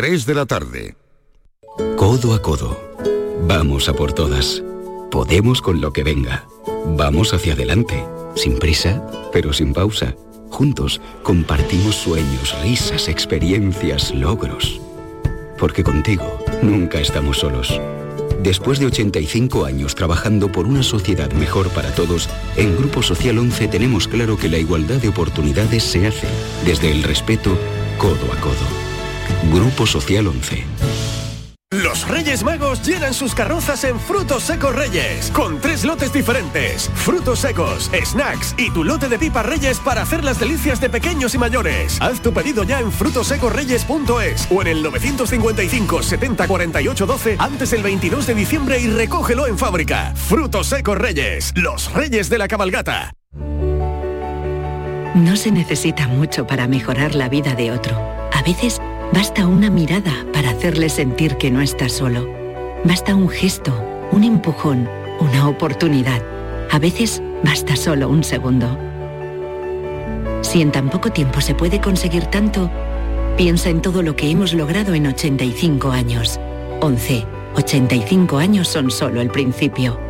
3 de la tarde. Codo a codo. Vamos a por todas. Podemos con lo que venga. Vamos hacia adelante. Sin prisa, pero sin pausa. Juntos compartimos sueños, risas, experiencias, logros. Porque contigo nunca estamos solos. Después de 85 años trabajando por una sociedad mejor para todos, en Grupo Social 11 tenemos claro que la igualdad de oportunidades se hace desde el respeto codo a codo. Grupo Social 11. Los Reyes Magos llenan sus carrozas en Frutos Secos Reyes, con tres lotes diferentes. Frutos secos, snacks y tu lote de pipas Reyes para hacer las delicias de pequeños y mayores. Haz tu pedido ya en frutosecorreyes.es o en el 955 70 48 12 antes del 22 de diciembre y recógelo en fábrica. Frutos Secos Reyes, los Reyes de la Cabalgata. No se necesita mucho para mejorar la vida de otro. A veces basta una mirada para hacerle sentir que no está solo. Basta un gesto, un empujón, una oportunidad. A veces basta solo un segundo. Si en tan poco tiempo se puede conseguir tanto, piensa en todo lo que hemos logrado en 85 años. 11. 85 años son solo el principio.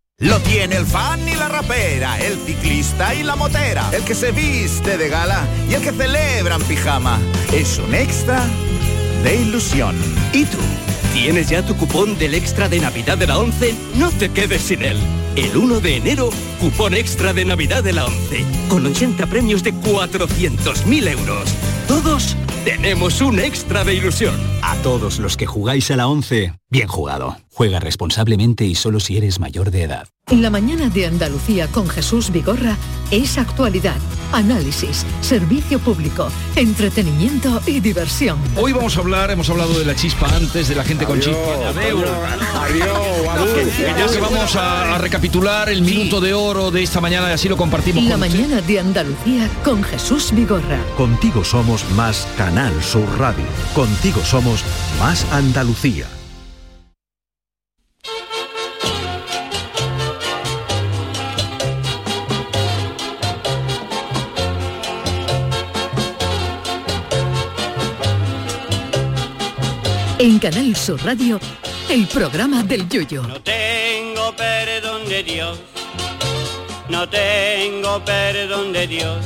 Lo tiene el fan y la rapera, el ciclista y la motera, el que se viste de gala y el que celebra en pijama. Es un extra de ilusión. ¿Y tú? ¿Tienes ya tu cupón del extra de Navidad de la 11? No te quedes sin él. El 1 de enero, cupón extra de Navidad de la 11, con 80 premios de 400.000 euros. Todos tenemos un extra de ilusión. A todos los que jugáis a la 11, bien jugado. Juega responsablemente y solo si eres mayor de edad. La mañana de Andalucía con Jesús Vigorra es actualidad, análisis, servicio público, entretenimiento y diversión. Hoy vamos a hablar, hemos hablado de la chispa antes, de la gente con chispa. Que ya que vamos a, a recapitular el minuto de oro de esta mañana y así lo compartimos La con usted. mañana de Andalucía con Jesús Vigorra. Contigo somos más Canal Sur Radio. Contigo somos más Andalucía. En Canal Sur Radio, el programa del Yoyo. No tengo perdón de Dios, no tengo perdón de Dios,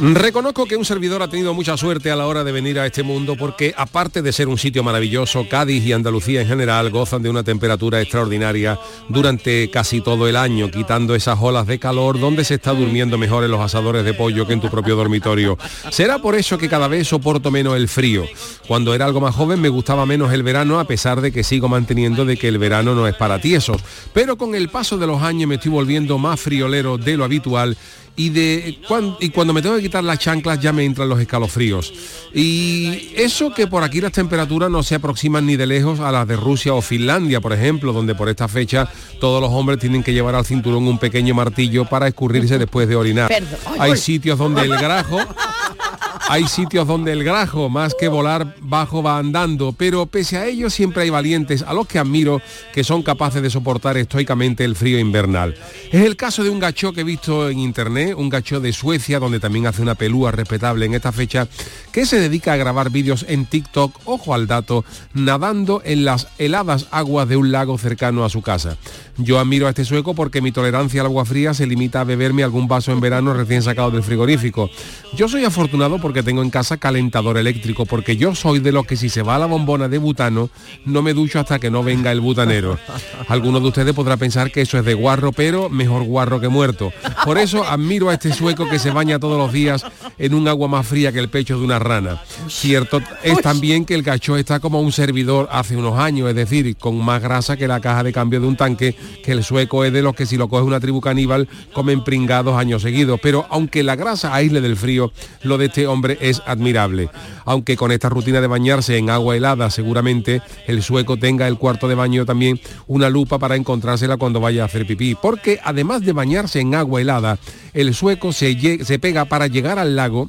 Reconozco que un servidor ha tenido mucha suerte a la hora de venir a este mundo porque aparte de ser un sitio maravilloso, Cádiz y Andalucía en general gozan de una temperatura extraordinaria durante casi todo el año, quitando esas olas de calor donde se está durmiendo mejor en los asadores de pollo que en tu propio dormitorio. Será por eso que cada vez soporto menos el frío. Cuando era algo más joven me gustaba menos el verano a pesar de que sigo manteniendo de que el verano no es para tiesos. Pero con el paso de los años me estoy volviendo más friolero de lo habitual y de cuan- y cuando me tengo que quitar las chanclas ya me entran los escalofríos. Y eso que por aquí las temperaturas no se aproximan ni de lejos a las de Rusia o Finlandia, por ejemplo, donde por esta fecha todos los hombres tienen que llevar al cinturón un pequeño martillo para escurrirse después de orinar. Perdón. Hay ay. sitios donde el grajo hay sitios donde el grajo, más que volar bajo, va andando, pero pese a ello siempre hay valientes a los que admiro que son capaces de soportar estoicamente el frío invernal. Es el caso de un gacho que he visto en internet, un gacho de Suecia, donde también hace una pelúa respetable en esta fecha, que se dedica a grabar vídeos en TikTok, ojo al dato, nadando en las heladas aguas de un lago cercano a su casa. Yo admiro a este sueco porque mi tolerancia al agua fría se limita a beberme algún vaso en verano recién sacado del frigorífico. Yo soy afortunado porque que tengo en casa calentador eléctrico, porque yo soy de los que si se va a la bombona de butano, no me ducho hasta que no venga el butanero. Algunos de ustedes podrá pensar que eso es de guarro, pero mejor guarro que muerto. Por eso admiro a este sueco que se baña todos los días en un agua más fría que el pecho de una rana. Cierto es también que el cacho está como un servidor hace unos años, es decir, con más grasa que la caja de cambio de un tanque, que el sueco es de los que si lo coge una tribu caníbal comen pringados años seguidos. Pero aunque la grasa aísle del frío, lo de este hombre es admirable. Aunque con esta rutina de bañarse en agua helada seguramente el sueco tenga el cuarto de baño también una lupa para encontrársela cuando vaya a hacer pipí. Porque además de bañarse en agua helada, el sueco se, se pega para llegar al lago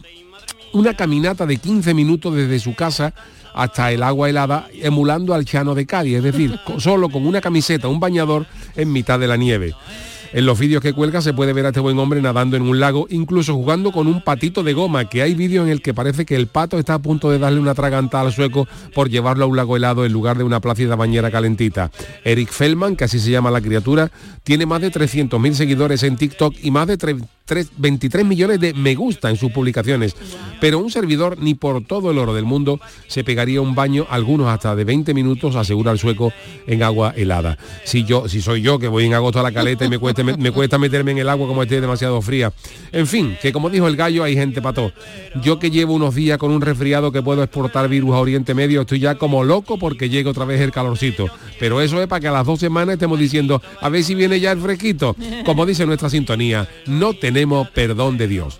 una caminata de 15 minutos desde su casa hasta el agua helada, emulando al Chano de Cádiz, es decir, solo con una camiseta, un bañador en mitad de la nieve. En los vídeos que cuelga se puede ver a este buen hombre nadando en un lago, incluso jugando con un patito de goma, que hay vídeos en el que parece que el pato está a punto de darle una traganta al sueco por llevarlo a un lago helado en lugar de una plácida bañera calentita. Eric Feldman, que así se llama la criatura, tiene más de 300.000 seguidores en TikTok y más de tre- tres- 23 millones de me gusta en sus publicaciones. Pero un servidor ni por todo el oro del mundo se pegaría un baño, algunos hasta de 20 minutos, asegura el sueco, en agua helada. Si yo, si soy yo que voy en agosto a la caleta y me cuesta, me, cuesta meterme en el agua como esté demasiado fría. En fin, que como dijo el gallo, hay gente para todo. Yo que llevo unos días con un resfriado que puedo exportar virus a Oriente Medio, estoy ya como loco porque llega otra vez el calorcito. Pero eso es para que a las dos semanas estemos diciendo, a ver si viene ya el fresquito. Como dice nuestra sintonía, no tenemos perdón de Dios.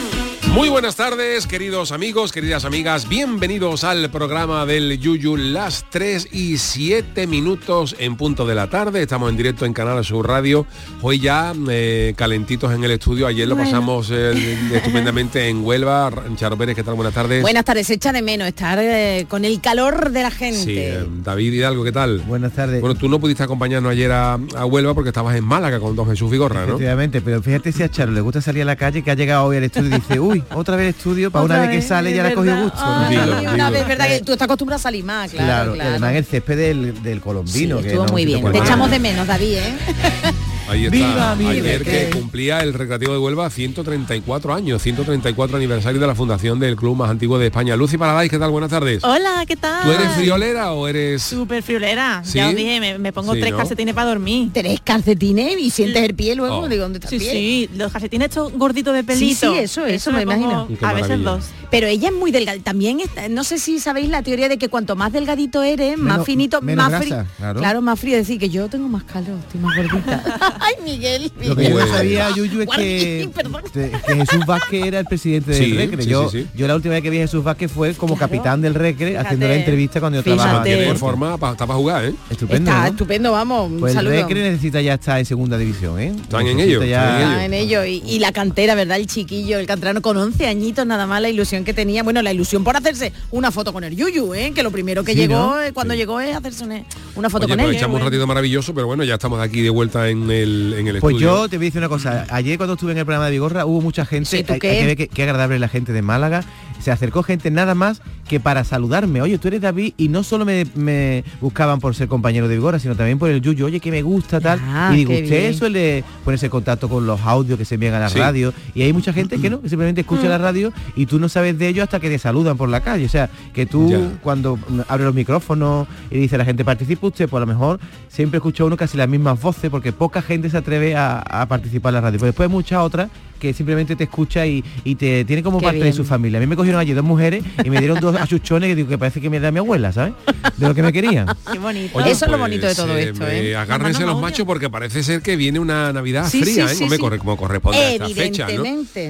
Muy buenas tardes, queridos amigos, queridas amigas. Bienvenidos al programa del Yuyu, las 3 y 7 minutos en punto de la tarde. Estamos en directo en Canal Sur Radio. Hoy ya eh, calentitos en el estudio. Ayer lo Bueno. pasamos eh, estupendamente en Huelva. Charo Pérez, ¿qué tal? Buenas tardes. Buenas tardes, se echa de menos estar eh, con el calor de la gente. Sí, eh, David Hidalgo, ¿qué tal? Buenas tardes. Bueno, tú no pudiste acompañarnos ayer a, a Huelva porque estabas en Málaga con don Jesús Vigorra, ¿no? Efectivamente, pero fíjate si a Charo le gusta salir a la calle, que ha llegado hoy al estudio y dice, uy, otra vez estudio, para una vez que sale ya le ha cogido gusto. Ay, ¿no? una vez, verdad que tú estás acostumbrado a salir más, claro, Claro, claro. además el césped del, del colombino. Sí, que estuvo no, muy bien. Te echamos de menos, David, ¿eh? Ahí está. Viva Ayer que cumplía el Recreativo de Huelva 134 años, 134 aniversario de la fundación del club más antiguo de España. Lucy Paradise, ¿qué tal? Buenas tardes. Hola, ¿qué tal? ¿Tú eres friolera o eres...? Súper friolera. ¿Sí? Ya os dije, me, me pongo Sí, tres ¿no? calcetines para dormir. Tres calcetines y sientes el pie luego. Oh. Digo, ¿dónde está Sí, el pie? sí, los calcetines estos gorditos de Sí, pelito. sí, eso, eso, me pongo imagino. A veces dos. Pero ella es muy delgada. También, está- no sé si sabéis la teoría de que cuanto más delgadito eres, más finito, menos más frío. grasa, claro. más frío. Decir que yo tengo más calor, estoy más gordita. Ay, Miguel. Lo que yo no sabía, Yuyu, es Guardián, que, Jesús Vázquez era el presidente del Sí, Recre. sí, yo, sí, sí. yo la última vez que vi a Jesús Vázquez fue como capitán del Recre haciendo la entrevista cuando yo trabajaba. Tiene forma, está para jugar, ¿eh? Estupendo, Está ¿no? estupendo, vamos. Un Pues el saludo. Recre necesita ya estar en segunda división, ¿eh? Están en ello, ya- en ello. Y, y la cantera, ¿verdad? El chiquillo, el canterano con 11 añitos, nada más la ilusión que tenía. Bueno, la ilusión por hacerse una foto con el Yuyu, ¿eh? Que lo primero que Sí, llegó, ¿no? eh, cuando llegó es hacerse una, una foto Oye, con él. pues ¿eh? echamos un Bueno. ratito maravilloso, pero bueno, ya estamos aquí de vuelta en el, en el Pues estudio. yo te voy a decir una cosa. Ayer cuando estuve en el programa de Vigorra hubo mucha gente. Sí, ¿tú hay- qué? hay que ver qué, qué agradable la gente de Málaga. Se acercó gente nada más que para saludarme. Oye, tú eres David y no solo me, me buscaban por ser compañero de Vigorra, sino también por el Yuyu. Oye, que me gusta tal. Ah, y digo, usted bien. suele ponerse en contacto con los audios que se envían a la Sí. radio. Y hay mucha gente que no, que simplemente escucha la radio y tú no sabes de ellos hasta que te saludan por la calle. O sea, que tú Ya. cuando mm, abre los micrófonos y dice a la gente participa usted, pues a lo mejor siempre escucha uno casi las mismas voces porque poca gente se atreve a, a participar en la radio. Pero después hay muchas otras que simplemente te escucha y, y te tiene como Qué parte de su familia. A mí me cogieron allí dos mujeres y me dieron dos achuchones que digo que parece que me da mi abuela, ¿sabes? De lo que me querían. Qué bonito. Oye, Eso es lo pues, bonito de todo eh, esto, eh, ¿eh? Agárrense los machos porque parece ser que viene una Navidad Sí, fría, sí, ¿eh? sí, sí. corre- como corresponde a esta fecha, ¿no?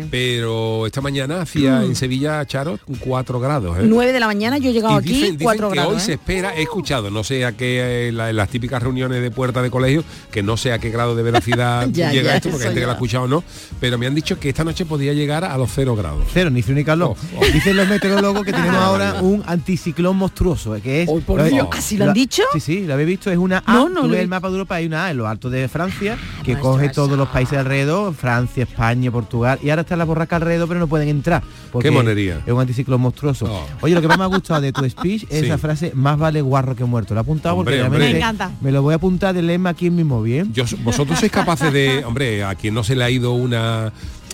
Pero esta mañana hacía Mm. en Sevilla, Charo, 4 grados, ¿eh? 9 de la mañana yo he llegado Y aquí, dicen, dicen 4 que grados. hoy se ¿eh? espera, he escuchado, no sé a qué, eh, la- en las típicas reuniones de puerta de colegio, que no sé a qué grado de velocidad Ya, llega ya, esto, porque hay gente que lo ha escuchado o no, pero me han dicho que esta noche podía llegar a los cero grados. Cero, ni frío ni calor. Dicen los meteorólogos que tenemos ahora un anticiclón monstruoso, eh, que es... por Dios. ¿Así lo han dicho? Sí, sí, lo habéis visto, es una A, No, no tú ves el mapa de Europa, hay una A en lo alto de Francia, que coge todos los países alrededor, Francia, España, Portugal, y ahora está la borraca alrededor, pero no pueden entrar. porque Qué monería. Es un anticiclón monstruoso. Oye, lo que más me ha gustado de tu speech es Sí. esa frase, más vale guarro que muerto. Lo he apuntado Hombre, porque hombre. Me encanta. me lo voy a apuntar de lema aquí en mi móvil. ¿eh? Yo, vosotros sois capaces de, hombre, a quien no se le ha ido una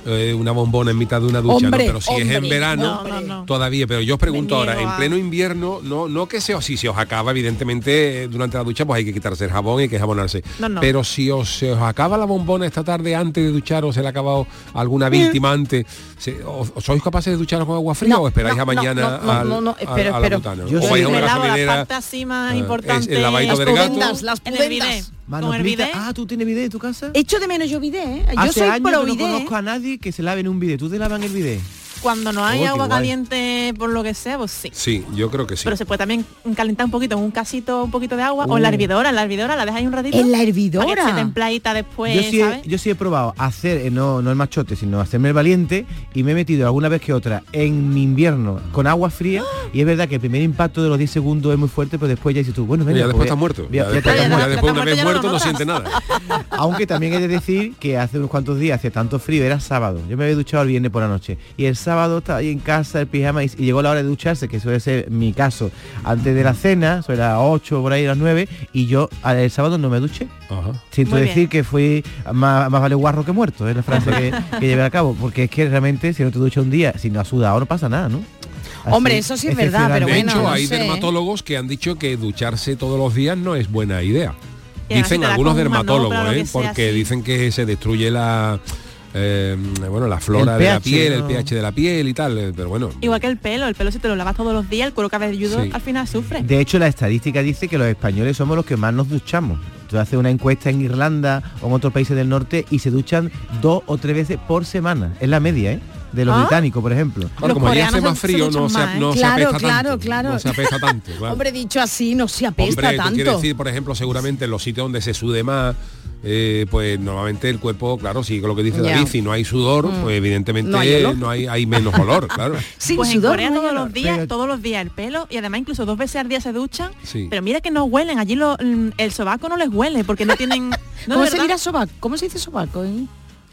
eh, una bombona en mitad de una ducha, Hombre, ¿no? pero si es en verano, no, no, no. todavía. Pero yo os pregunto ahora, en pleno invierno, no, no que sea si se os acaba, evidentemente, eh, durante la ducha, pues hay que quitarse el jabón y hay que jabonarse. No, no. Pero si os, se os acaba la bombona esta tarde antes de duchar o se le ha acabado alguna víctima antes, se- o- o ¿sois capaces de ducharos con agua fría No, o esperáis no, a mañana no, no, al, no, no, espero, a la espero. butana? Yo o vais a una la así más eh, importante. es el lavadito del gato. pudentas, las en Con el bidet. Ah, ¿tú tienes bidet en tu casa? Echo de menos yo bidet, ¿eh? Yo Hace soy años pro que no bidet. conozco a nadie que se lave en un bidet. ¿Tú te lavas en el bidet? Cuando no hay Oh, agua caliente por lo que sea, pues sí. Sí, yo creo que sí. Pero se puede también calentar un poquito en un casito, un poquito de agua, o en la Uh. hervidora, en la hervidora, la dejáis un ratito. En la Para que hervidora. esté templadita después, yo, sí ¿sabes? he, yo sí he probado hacer, eh, no, no el machote, sino hacerme el valiente y me he metido alguna vez que otra en mi invierno con agua fría y es verdad que el primer impacto de los 10 segundos es muy fuerte, pero después ya dices tú, bueno, venga, ya pues después a- estás muerto. Ya después, tratar ya muerto. después una vez muerto no siente nada. Aunque también he de decir que hace unos cuantos días hacía tanto frío, era sábado. Yo me había duchado el viernes por la noche. Y el sábado estaba ahí en casa, el pijama, y, y llegó la hora de ducharse, que suele ser mi caso, antes de la cena, sobre las 8, por ahí las 9, y yo al- el sábado no me duché. Ajá. Siento Muy decir bien. que fui más, más vale guarro que muerto, es la frase que, que llevé a cabo. Porque es que realmente si no te duchas un día, si no has sudado, no pasa nada, ¿no? Así, Hombre, eso sí es verdad, pero De bueno, hecho, no hay sé. dermatólogos que han dicho que ducharse todos los días no es buena idea. Dicen algunos dermatólogos, ¿eh? porque dicen que se destruye la eh, bueno la flora El de la piel, el pH de la piel y tal. eh, Pero bueno, Igual que el pelo, el pelo si te lo lavas todos los días, el cuero cabelludo Sí. al final sufre. De hecho, la estadística dice que los españoles somos los que más nos duchamos. Tú haces una encuesta en Irlanda o en otros países del norte y se duchan dos o tres veces por semana. Es la media, ¿eh? De los Ah. británicos, por ejemplo. claro, como allí hace coreanos más se frío, no se, más, ¿eh? no se Claro, apesta claro, tanto. claro. No se apesta tanto, claro. Hombre, dicho así, no se apesta Hombre, tanto. decir, por ejemplo, seguramente en los sitios donde se sude más, eh, pues normalmente el cuerpo, claro, sí, lo que dice. David, si no hay sudor, Mm. pues evidentemente No hay no hay, hay menos olor, claro. Sin pues en sudor Corea no hay todos los días, Pero- todos los días el pelo y además incluso dos veces al día se duchan. Sí. Pero mira que no huelen, allí lo- mm, el sobaco no les huele porque no tienen. No, ¿Cómo se dirá sobaco? ¿Cómo se dice sobaco? eh?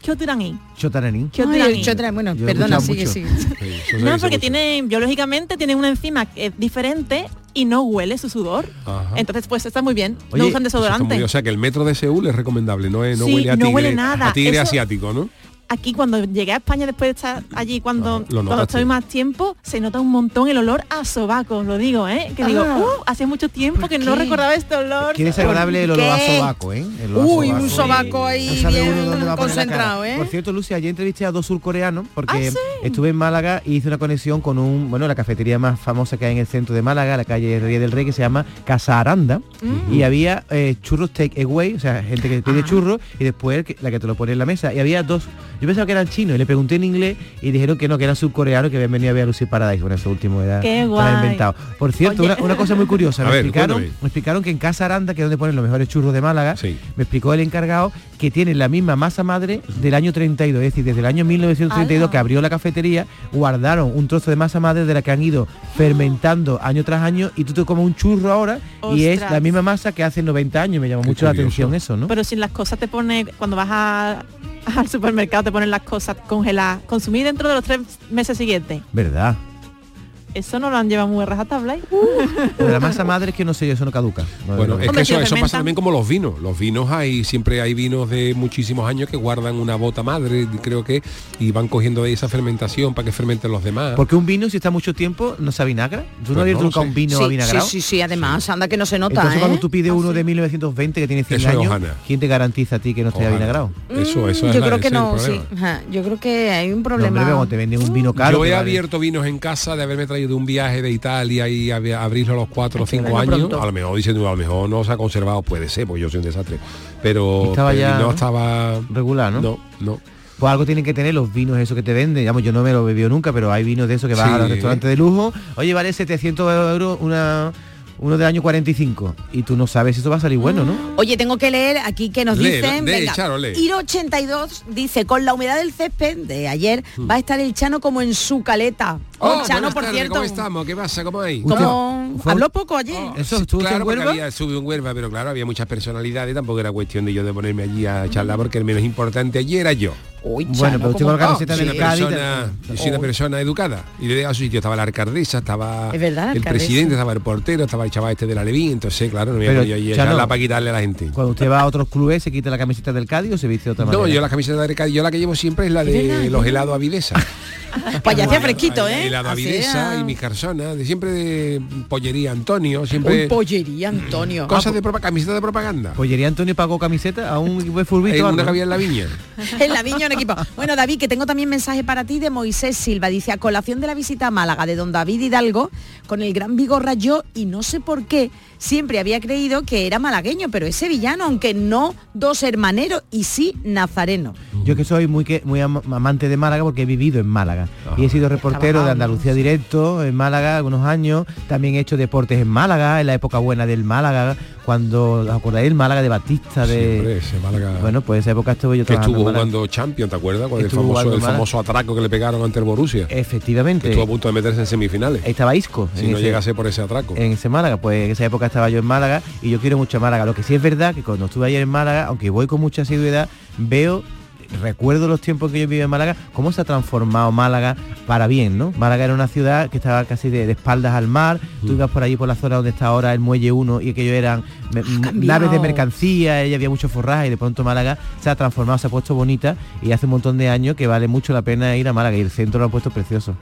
¿Qué otiran ahí? Chotaranín. ¿Qué Ay, otiran el ahí? chotra- bueno, Yo perdona, sigue. Sí, No, porque mucho. tiene, biológicamente tiene una enzima que es diferente y no huele su sudor. Ajá. Entonces, pues está muy bien. Oye, no usan desodorante. muy- o sea que el metro de Seúl es recomendable, no, es- no Sí, huele a no tigre, huele nada. a tigre Eso- asiático, ¿no? Aquí cuando llegué a España después de estar allí cuando, lo cuando estoy más tiempo, se nota un montón el olor a sobaco, lo digo, ¿eh? Que digo, Ah. uh, hace mucho tiempo que no recordaba este olor. Qué desagradable el olor a sobaco, ¿eh? El olor a Uy, sobaco. un sobaco ahí No bien concentrado, ¿eh? Por cierto, Lucia, ayer entrevisté a dos surcoreanos porque Ah, ¿sí? estuve en Málaga y hice una conexión con un, bueno, la cafetería más famosa que hay en el centro de Málaga, la calle Ría del Rey, que se llama Casa Aranda. Mm. Y había eh, churros take away, o sea, gente que pide Ah. churros y después la que te lo pone en la mesa. Y había dos, yo pensaba que eran chinos y le pregunté en inglés y dijeron que no, que eran surcoreanos que habían venido a ver a Lucy Paradise. Bueno, eso último era, Qué guay. inventado. Por cierto, una, una cosa muy curiosa, me, ver, explicaron, me explicaron que en Casa Aranda, que es donde ponen los mejores churros de Málaga, Sí. me explicó el encargado que tienen la misma masa madre del año 32, es decir, desde el año 1932 ¡Hala! que abrió la cafetería, guardaron un trozo de masa madre de la que han ido fermentando año tras año y tú te comes un churro ahora y es la misma masa que hace 90 años, me llamó Qué mucho la atención eso, ¿no? Pero si las cosas te pone, cuando vas a- al supermercado te ponen las cosas congeladas, consumir dentro de los tres meses siguientes. ¿Verdad? Eso no lo han llevado muy a rajatabla. ¿eh? De la masa madre es que no sé yo, eso no caduca. No, Bueno, no. es que eso, eso pasa también como los vinos. Los vinos hay, siempre hay vinos de muchísimos años que guardan una bota madre, creo que, y van cogiendo de ahí esa fermentación para que fermenten los demás. Porque un vino, si está mucho tiempo, no se avinagra. ¿Tú Pues no habías no nunca sé. un vino sí, avinagrado? sí, sí, sí, además, anda que no se nota, Entonces ¿eh? cuando tú pides Ah, uno sí. de 1920 que tiene 100 Eso es años. ¿quién te garantiza a ti que no esté avinagrado? Eso, eso Mm, es yo la- creo que no, sí. Ajá, Yo creo que hay un No, problema. hombre, cuando te venden un vino caro. Yo he abierto vinos en casa de haberme traído de un viaje de Italia y ab- abrirlo a los cuatro o cinco años. pronto. A lo mejor diciendo, a lo mejor no se ha conservado, puede ser, porque yo soy un desastre. Pero Estaba ya, ¿no? estaba regular, ¿no? No, no. Pues algo tienen que tener los vinos esos que te venden. Digamos, yo no me lo bebido nunca, pero hay vinos de esos que vas Sí. a los restaurantes de lujo. Oye, vale 700 euros una uno del año 45 y tú no sabes si eso va a salir bueno, ¿no? Oye, tengo que leer aquí que nos Lee, dicen, lee, venga, Charo, lee. Iro 82 dice, con la humedad del césped de ayer va a estar el Chano como en su caleta. Oh, Chano, buenas por cierto. ¿Cómo estamos? ¿Qué pasa? ¿Cómo hay? Como- Habló poco ayer. Eso Sí, estuvo claro, en porque Huelva. había subido en Huelva, pero claro, había muchas personalidades, tampoco era cuestión de yo de ponerme allí a charlar, porque el menos importante allí era yo. Bueno, pero usted con la camiseta soy del una Cádiz. persona, yo soy una Oh. persona educada. Y le a su sitio estaba la alcaldesa, estaba Es verdad, la el alcaldesa. presidente, estaba el portero, estaba el chaval este de la Levín, entonces claro, no me voy a para quitarle a la gente. Cuando usted va a otros clubes, ¿se quita la camiseta del Cádiz o se viste de otra manera? No, yo la camiseta de Cádiz, yo la que llevo siempre es la de verdad, los helados Avidesa. Pues ya hacía fresquito, ¿eh? Helado Avidesa y mis carsonas, de siempre de pollería Antonio, siempre Un pollería, Antonio. cosas de propa- camiseta de propaganda. ¿Pollería Antonio pagó camiseta a un equipo de furbito? Una algo? que había en la viña. en la viña un equipo. Bueno, David, que tengo también mensaje para ti de Moisés Silva. Dice, a colación de la visita a Málaga de don David Hidalgo, con el gran Vigorra yo, y no sé por qué, siempre había creído que era malagueño, pero es sevillano, aunque no dos hermaneros, y sí nazareno. Yo que soy muy que- muy am- amante de Málaga porque he vivido en Málaga y he sido reportero de Andalucía Directo en Málaga algunos años. También he hecho deportes en Málaga, en la época buena del Málaga, cuando ¿os acordáis el Málaga de Batista de Sí, hombre, ese Málaga Bueno, pues esa época estuve yo que estuvo jugando Champions, ¿te acuerdas? Con el famoso, el famoso atraco que le pegaron ante el Borussia. Efectivamente. Que estuvo a punto de meterse en semifinales. Estaba Isco. Si no ese- llegase por ese atraco. en ese Málaga, pues en esa época estaba yo en Málaga y yo quiero mucho a Málaga. Lo que sí es verdad que cuando estuve ayer en Málaga, aunque voy con mucha asiduidad, veo recuerdo los tiempos que yo viví en Málaga, cómo se ha transformado Málaga para bien, ¿no? Málaga era una ciudad que estaba casi de, de espaldas al mar, tú ibas por allí por la zona donde está ahora el Muelle 1 y aquello eran naves de mercancía, y había mucho forraje y de pronto Málaga se ha transformado, se ha puesto bonita y hace un montón de años que vale mucho la pena ir a Málaga y el centro lo ha puesto precioso.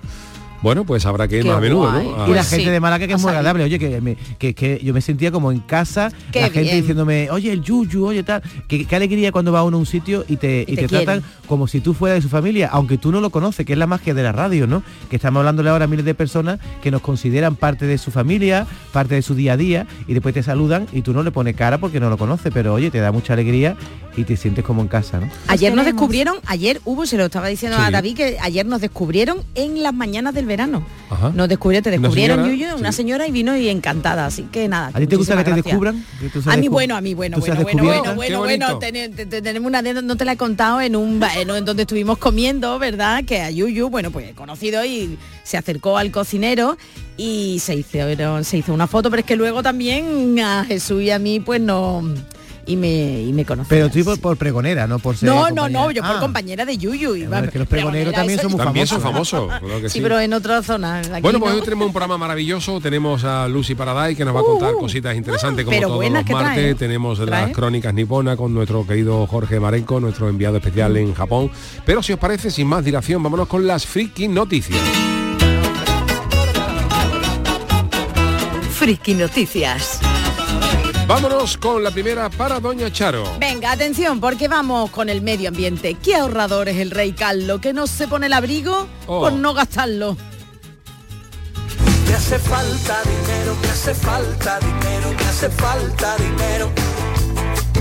Bueno, pues habrá que ir Qué más a menudo, guay. ¿no? A- y la gente de Málaga que es muy agradable, oye, que, me- que, que yo me sentía como en casa, Qué la gente bien. diciéndome, oye, el yuyu, oye, tal. Qué, qué alegría cuando va uno a un sitio y te, y Y te te tratan como si tú fueras de su familia, aunque tú no lo conoces, que es la magia de la radio, ¿no? Que estamos hablándole ahora a miles de personas que nos consideran parte de su familia, parte de su día a día, y después te saludan y tú no le pones cara porque no lo conoces, pero oye, te da mucha alegría y te sientes como en casa, ¿no? Ayer nos descubrieron, ayer hubo, se lo estaba diciendo a. David, que ayer nos descubrieron en las mañanas del verano. Ajá. Nos descubrieron, te ¿Una descubrieron, señora? Yuyu, una Sí. señora y vino y encantada, así que nada. ¿A ti te gusta que te gracias. descubran? ¿Que tú seas A mí bueno, a mí bueno, bueno, bueno, bueno, bueno, bueno, tenemos una anécdota, no te la he contado en un en, donde estuvimos comiendo, ¿verdad? Que a Yuyu, bueno, pues conocido y se acercó al cocinero y se hizo, se hizo una foto, pero es que luego también a Jesús y a mí pues no y me y me conoció. Pero tú por, por pregonera, no por ser No, no, no, yo por Ah. compañera de Yuyu. y es que los pregoneros también son muy También son famosos. famosos, claro que Sí, sí. pero en otra zona. aquí Bueno, pues no. hoy tenemos un programa maravilloso. Tenemos a Lucy Paraday que nos va a contar cositas interesantes como Uh, pero todos buenas los trae, martes. ¿eh? Tenemos Trae. las crónicas niponas con nuestro querido Jorge Marenco, nuestro enviado especial en Japón. Pero si os parece, sin más dilación, vámonos con las friki noticias. Friki Noticias. Vámonos con la primera para Doña Charo. Venga, atención, porque vamos con el medio ambiente. ¿Qué ahorrador es el rey Carlos? ¿Que no se pone el abrigo Oh. por no gastarlo? Me hace falta dinero, me hace falta dinero, me hace falta dinero.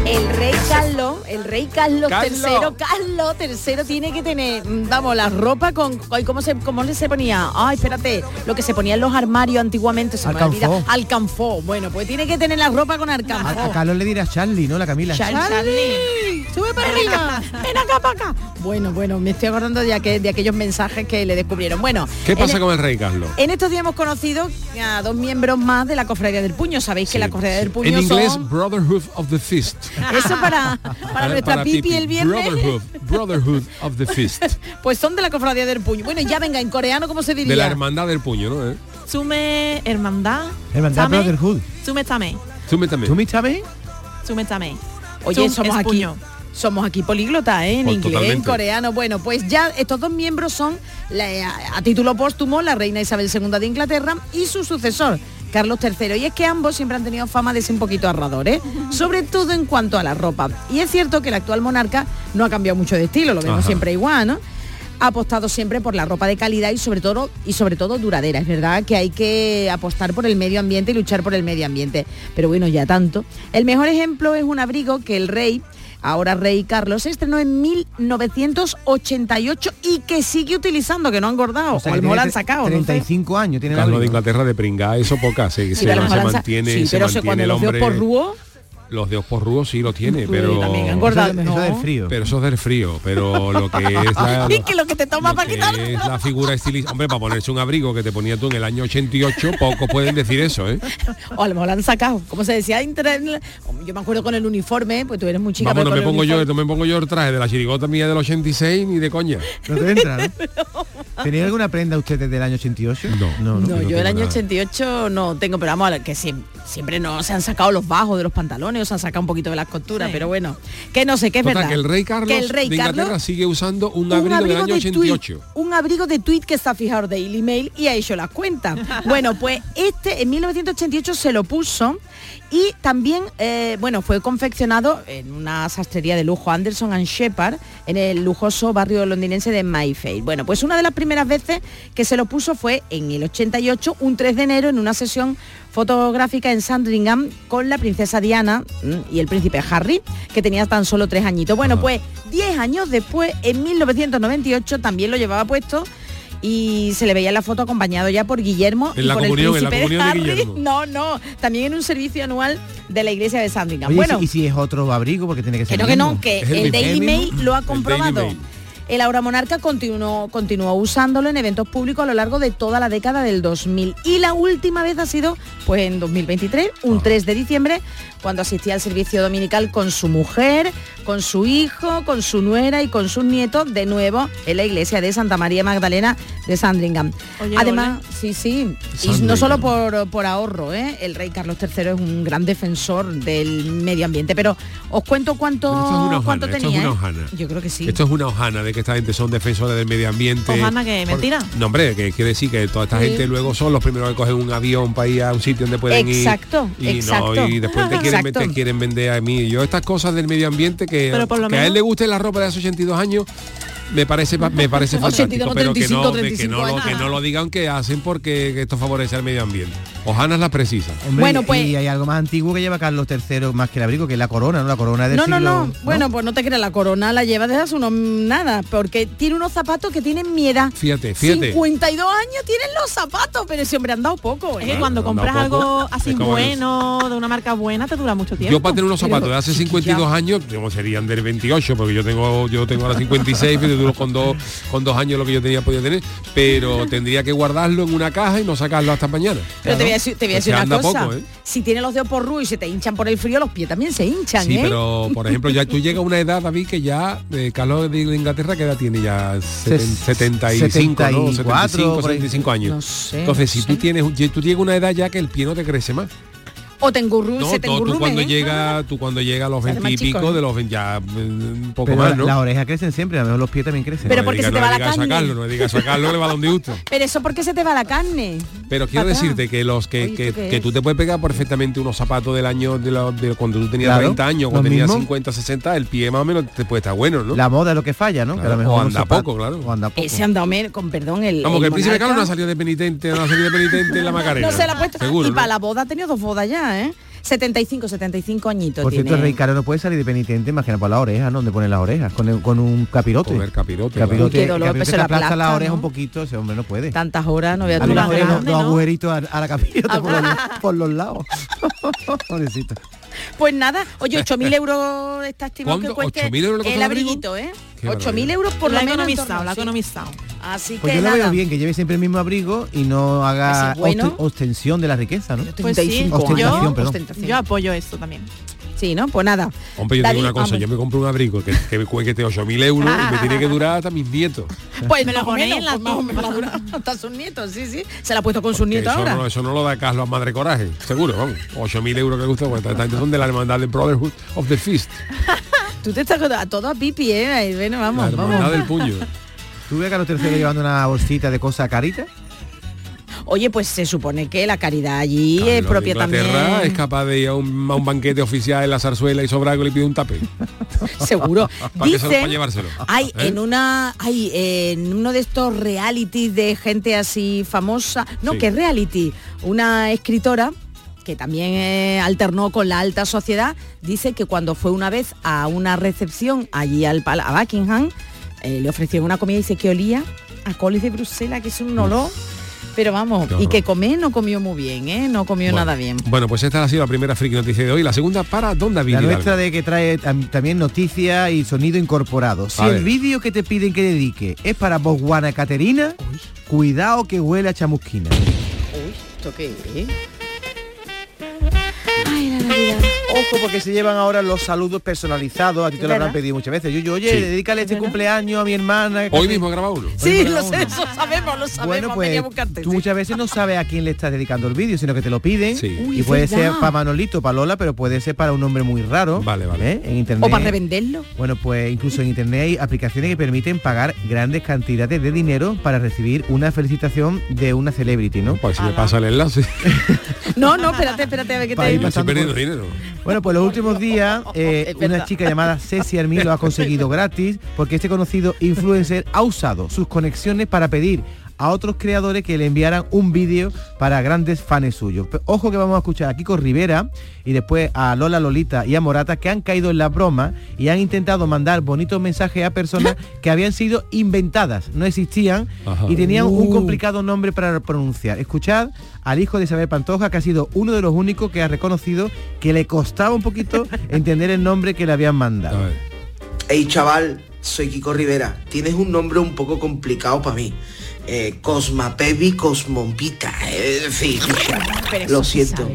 El rey Carlos, el rey Carlos. III, Carlos III tiene que tener, mm, vamos, la ropa con, ay, ¿cómo se, cómo le se ponía? Ay, espérate, lo que se ponía en los armarios antiguamente, se me Alcanfó. olvida. Alcanfó. Bueno, pues tiene que tener la ropa con alcanfó. a Carlos le dirá Charlie, ¿no? La Camila. Charlie, sube para arriba, ven acá para acá. Bueno, bueno, me estoy acordando de, aquel- de aquellos mensajes que le descubrieron. Bueno, ¿Qué pasa en, con el rey Carlos? en estos días hemos conocido a dos miembros más de la Cofradía del Puño. Sabéis que la Cofradía del Puño En inglés, son... Brotherhood of the Fist. Eso para, para nuestra pipi, el viernes. Brotherhood, Brotherhood of the Fist. Pues son de la Cofradía del Puño. Bueno, ya venga, en coreano, ¿cómo se diría? De la hermandad del puño, ¿no? ¿Eh? Sume hermandad. Hermandad Tame, Brotherhood. Sume tame. Tú me también. ¿Tú me sabes? Sume tame. Oye, Sum somos aquí. puño. Somos aquí políglota, ¿eh? en Pues inglés, en coreano. Bueno, pues ya estos dos miembros son, la- a, a título póstumo, la reina Isabel II de Inglaterra y su sucesor, Carlos III. Y es que ambos siempre han tenido fama de ser un poquito ahorradores, sobre todo en cuanto a la ropa. Y es cierto que el actual monarca no ha cambiado mucho de estilo, lo vemos Ajá. siempre igual, ¿no? ha apostado siempre por la ropa de calidad y sobre todo y sobre todo duradera. Es verdad que hay que apostar por el medio ambiente y luchar por el medio ambiente. Pero bueno, ya tanto. El mejor ejemplo es un abrigo que el rey ahora rey Carlos, se estrenó en 1988 y que sigue utilizando, que no han engordado, o, sea, mejor tiene han sacado. no sé. 35 años tiene el Carlos de. Inglaterra de pringa, eso poca, se, Sí, se- se mantiene, sí, se pero se- mantiene cuando el hombre. por rúo, Los de por rúo sí lo tiene, pero también han engordado, Eso- eso ¿no? del frío. Pero eso es del frío, pero lo que es la, y que lo que te toma para quitar. es la figura estilizada. Hombre, para ponerse un abrigo que te ponía tú en el año 88, pocos pueden decir eso, ¿eh? O a lo mejor lo han sacado. Como se decía, yo me acuerdo con el uniforme, pues tú eres muy chica. Vamos, no me pongo yo, no me pongo yo el traje de la chirigota mía del 86 ni de coña. No te entra, ¿no? ¿Tenía alguna prenda usted desde el año 88? No. No, yo el año 88 no tengo, pero vamos, que siem- siempre no se han sacado los bajos de los pantalones o se han sacado un poquito de las costuras, pero bueno, que no sé, que es Total, verdad. que el rey Carlos Que el rey de Inglaterra Carlos sigue usando un un abrigo, del abrigo año de 88. tuit, un abrigo de tweet que está fijado Daily Mail y ha hecho las cuentas. bueno, pues este en 1988 se lo puso y también, eh, bueno, fue confeccionado en una sastrería de lujo Anderson and Shepard en el lujoso barrio londinense de Mayfair. Bueno, pues una de las primeras veces que se lo puso fue en el 88, un 3 de enero, en una sesión fotográfica en Sandringham con la princesa Diana mm, y el príncipe Harry, que tenía tan solo tres añitos. Bueno, pues 10 años después, en 1998, también lo llevaba puesto y se le veía la foto acompañado ya por Guillermo En y la por comunión, el príncipe de Harry. Guillermo. No, no, también en un servicio anual de la iglesia de Sandringham. Oye, bueno, ¿y si es otro abrigo? Porque tiene que ser que no, el que no, que ¿Es el, mismo? Daily ¿Es el Mail lo ha El comprobado. Mail. El Aura Monarca continuó, continuó usándolo en eventos públicos a lo largo de toda la década del 2000 y la última vez ha sido pues en 2023, un 3 de diciembre, cuando asistía al servicio dominical con su mujer, con su hijo, con su nuera y con sus nietos de nuevo en la iglesia de Santa María Magdalena de Sandringham. Oye, Además, sí, sí, y no solo por, por ahorro, ¿eh? el rey Carlos III es un gran defensor del medio ambiente, pero os cuento cuánto, esto es una cuánto hojana, esto tenía. es una ¿eh? hojana. Yo creo que sí. Esto es una hojana de que esta gente son defensores del medio ambiente. Hojana, que Por- mentira. No, hombre, que quiere decir que toda esta Sí. gente luego son los primeros que cogen un avión para ir a un sitio donde pueden Exacto, ir. Y, exacto. No, y después te quieren, te quieren vender a mí. Yo estas cosas del medio ambiente que, Pero por lo que a él le guste la ropa de hace 82 años. Me parece me parece 82 fantástico, pero que 35, no, que 35 no, lo, que años. no lo digan que hacen porque que esto favorece al medio ambiente. Hojana es la precisa. Hombre, Bueno, y- pues- Y hay algo más antiguo que lleva Carlos III más que el abrigo, que es la corona, ¿no? La corona del No, no, siglo... no. Bueno, pues no te creas, la corona la lleva desde hace unos nada, porque tiene unos zapatos que tienen mi edad. Fíjate, fíjate. 52 años tienen los zapatos, pero ese hombre han dado poco. Es ¿eh? que cuando no, compras algo así Es bueno, de una marca buena, te dura mucho tiempo. Yo para tener unos zapatos de hace 52 años, como serían del 28, porque yo tengo yo tengo ahora 56, pero con dos con dos años lo que yo tenía podido tener, pero tendría que guardarlo en una caja y no sacarlo hasta mañana. Pero te voy a decir, te voy a decir se una cosa. poco, ¿eh? Si tienes los dedos por rú y se te hinchan por el frío, los pies también se hinchan, Sí, ¿eh? pero por ejemplo, ya tú llegas a una edad, David, que ya eh, Carlos de Inglaterra, ¿qué edad tiene ya? Seten- 75, ¿no? 74, 75, por ahí. 75 años. No sé, Entonces, no si tú tienes, tú llegas a una edad ya que el pie no te crece más. O te engurru, No, se te tú, cuando ¿eh? llega, tú cuando llega a los Se hace 20 y más chico, pico, ¿eh? de los 20 ya eh, un poco Pero más, ¿no? las orejas crecen siempre, a lo mejor los pies también crecen. Pero No porque diga- se te no va la carne. sacarlo, no diga sacarlo, le va donde gusta. Pero eso porque se te va la carne. Pero quiero atrás. decirte que los que, Oye, que, ¿esto qué que tú te puedes pegar perfectamente unos zapatos del año de, la- de cuando tú tenías Claro, 30 años, cuando tenías mismos. 50, 60, el pie más o menos te puede estar bueno, ¿no? La moda es lo que falla, ¿no? Que a lo Claro, mejor o anda poco, claro. O anda poco. Ese anda con perdón, el. Vamos, que el príncipe. Carlos no ha salido de penitente, no ha salido de penitente en la Macarena. No se la ha puesto. Seguro, y para la boda ha tenido dos bodas ya, ¿eh? 75, 75 añitos Por tiene. cierto, el rey Carlos no puede salir de penitente, imagina por la oreja, ¿no? Donde pone las orejas, con, el- con un capirote. Comer capirote, capirote, Uy, dolor, capirote se te la aplasta la oreja ¿no? un poquito, ese hombre no puede. Tantas horas, no veas A las dos agujeritos a, a la capirote por, los, por los lados. Pobrecito. Pues nada, oye, 8.000 euros está estimado que cueste 8.000 euros le costó el abriguito, ¿eh? Qué 8.000 barbaridad. euros por Lo menos. en economizado, sí. economizado. Así Pues que yo lo veo bien, que lleve siempre el mismo abrigo y no haga Ese es bueno. osten- ostensión de la riqueza, ¿no? Pues sí, 35 Ostentación, yo, perdón. Ostentación. yo apoyo esto también. Sí, ¿no? Pues nada. Hombre, yo David, digo una cosa, vamos. yo me compro un abrigo que, que me cueste 8.000 euros y me tiene que durar hasta mis nietos. Pues Me lo ponéis en la pues la hasta sus nietos, sí, sí. Se la ha puesto con sus Que nietos eso, ahora. no, eso no lo da Carlos a Madre Coraje, seguro, vamos. 8.000 euros que gusta, pues esta gente son de la hermandad del Brotherhood of the Fist, Tú te estás a todo a pipi, ¿eh? Bueno, la vamos, hermandad vamos. del puño. ¿Tú ves a Carlos III llevando una bolsita de cosas caritas? Oye, pues se supone que la caridad allí es Los de propia Inglaterra también. es capaz de ir a un, a un banquete oficial en la zarzuela y sobra algo y le pide un tape. Seguro. Para que se lo- para Dicen, llevárselo. hay ¿Eh? en una, hay en uno de estos realities de gente así famosa, no, Sí. que es reality, una escritora que también eh, alternó con la alta sociedad, dice que cuando fue una vez a una recepción allí al a Buckingham, eh, le ofrecieron una comida y dice que olía a coles de Bruselas, que es un olor. Pero vamos, y que comer no comió muy bien, ¿eh? No comió Bueno. nada bien. Bueno, pues esta ha sido la primera friki noticia de hoy. La segunda para Don David La Hidalgo. nuestra de que trae tam- también noticias y sonido incorporado. Si A el vídeo que te piden que dedique es para Botswana Caterina, cuidado que huele a chamusquina. ¿Esto qué es? Ojo porque se llevan ahora los saludos personalizados, a ti te lo habrán pedido muchas veces. Yo, yo oye, Sí. dedícale este cumpleaños a mi hermana. Hoy mismo he grabado uno. Sí, lo sé, eso sabemos, lo sabemos. Bueno, pues venía a buscarte, tú sí. muchas veces no sabes a quién le estás dedicando el vídeo, sino que te lo piden. Uy, y puede ser para Manolito, para Lola, pero puede ser para un nombre muy raro. Vale, vale. ¿eh? En internet. O para revenderlo. Bueno, pues incluso en internet hay aplicaciones que permiten pagar grandes cantidades de dinero para recibir una felicitación de una celebrity, ¿no? Pues si me pasa el enlace. No, no, espérate, espérate, a ver qué te dinero. Bueno, pues los últimos días eh, una chica llamada Ceci Armí lo ha conseguido gratis porque este conocido influencer ha usado sus conexiones para pedir a otros creadores que le enviaran un vídeo para grandes fans suyos. Ojo que vamos a escuchar a Kiko Rivera y después a Lola Lolita y a Morata que han caído en la broma y han intentado mandar bonitos mensajes a personas que habían sido inventadas, no existían Ajá. y tenían un Uh. complicado nombre para pronunciar. Escuchad al hijo de Isabel Pantoja, que ha sido uno de los únicos que ha reconocido que le costaba un poquito entender el nombre que le habían mandado. Hey chaval, soy Kiko Rivera. Tienes un nombre un poco complicado para mí. Eh, Cosmapevi Cosmompita. En fin, lo siento.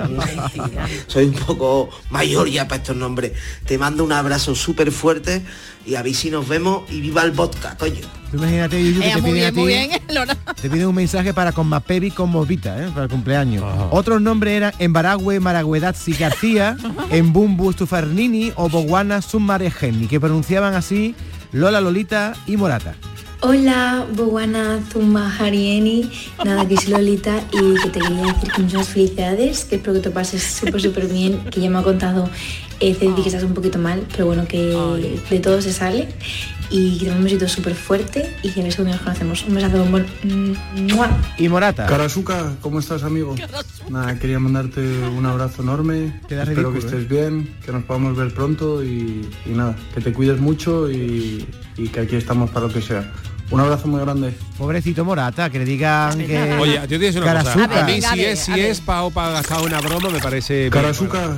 Soy un poco mayor ya para estos nombres. Te mando un abrazo súper fuerte y a ver si nos vemos y viva el vodka, coño. Tú imagínate, Yuyu, que Eh, te muy piden a bien, muy ti, bien, Lola. te piden un mensaje para con Mapevi con Movita, ¿eh? para el cumpleaños. Otros nombres eran Embaragüe Maragüedazzi García, Embumbu Stufernini o Boguana Summarejeni, que pronunciaban así Lola Lolita y Morata. Hola, Boguana Zumba Harieni. Nada, que soy Lolita y que te quería decir que muchas felicidades, que espero que te pases súper, súper bien, que ya me ha contado eh, Ceci que estás un poquito mal, pero bueno, que de todo se sale y que te un besito súper fuerte y que a ver si nos conocemos. Un besazo. ¡Mua! Y Morata. Karasuka, ¿cómo estás amigo? Nada, quería mandarte un abrazo enorme. Queda Espero que ¿eh? estés bien, que nos podamos ver pronto y, y nada, que te cuides mucho y, y que aquí estamos para lo que sea. Un abrazo muy grande. Pobrecito Morata, que le digan que... Oye, yo te digo una cosa. Karasuka. A mí a si ver, es, si a es para gastar una broma me parece. Karasuka,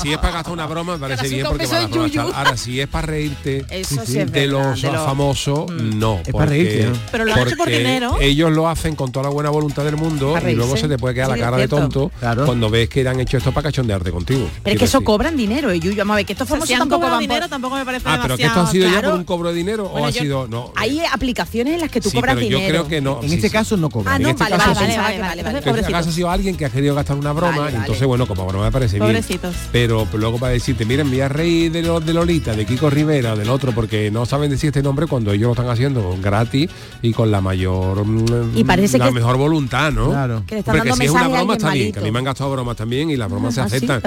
Si es para gastar una broma me parece bien porque yuyu. tal. Ahora si es para reírte Eso sí de, es los de los- famosos, no. Es para reírte, ¿no? Pero lo han hecho por porque dinero. Ellos lo hacen con toda la buena voluntad del mundo y luego se te puede quedar Sí, la cara de tonto Claro. cuando ves que han hecho esto para cachondearte contigo. Pero es que eso cobran dinero, y Yuyu, vamos a ver, que estos famosos tampoco van dinero tampoco me parece Ah, pero que esto ha sido ya por un cobro de dinero o ha yo- sido no. Hay aplicaciones en las que tú Sí, cobras pero yo dinero. creo que no. En sí, este sí. caso no cobra. Ah, En no, este vale, caso vale, vale, Vale, vale, vale, vale, vale. vale. Que en este caso ha sido alguien que ha querido gastar una broma, Vale, y entonces vale. bueno, como broma me parece bien. Pobrecitos. Pero luego para decirte, miren, me voy a reír de, lo- de Lolita, de Kiko Rivera, del otro, porque no saben decir este nombre cuando ellos lo están haciendo gratis y con la mayor mm, Y parece la que- mejor voluntad, ¿no? Claro. Que le están Hombre, que dando si es una broma está bien, que a mí me han gastado bromas también y las bromas se Ah, aceptan.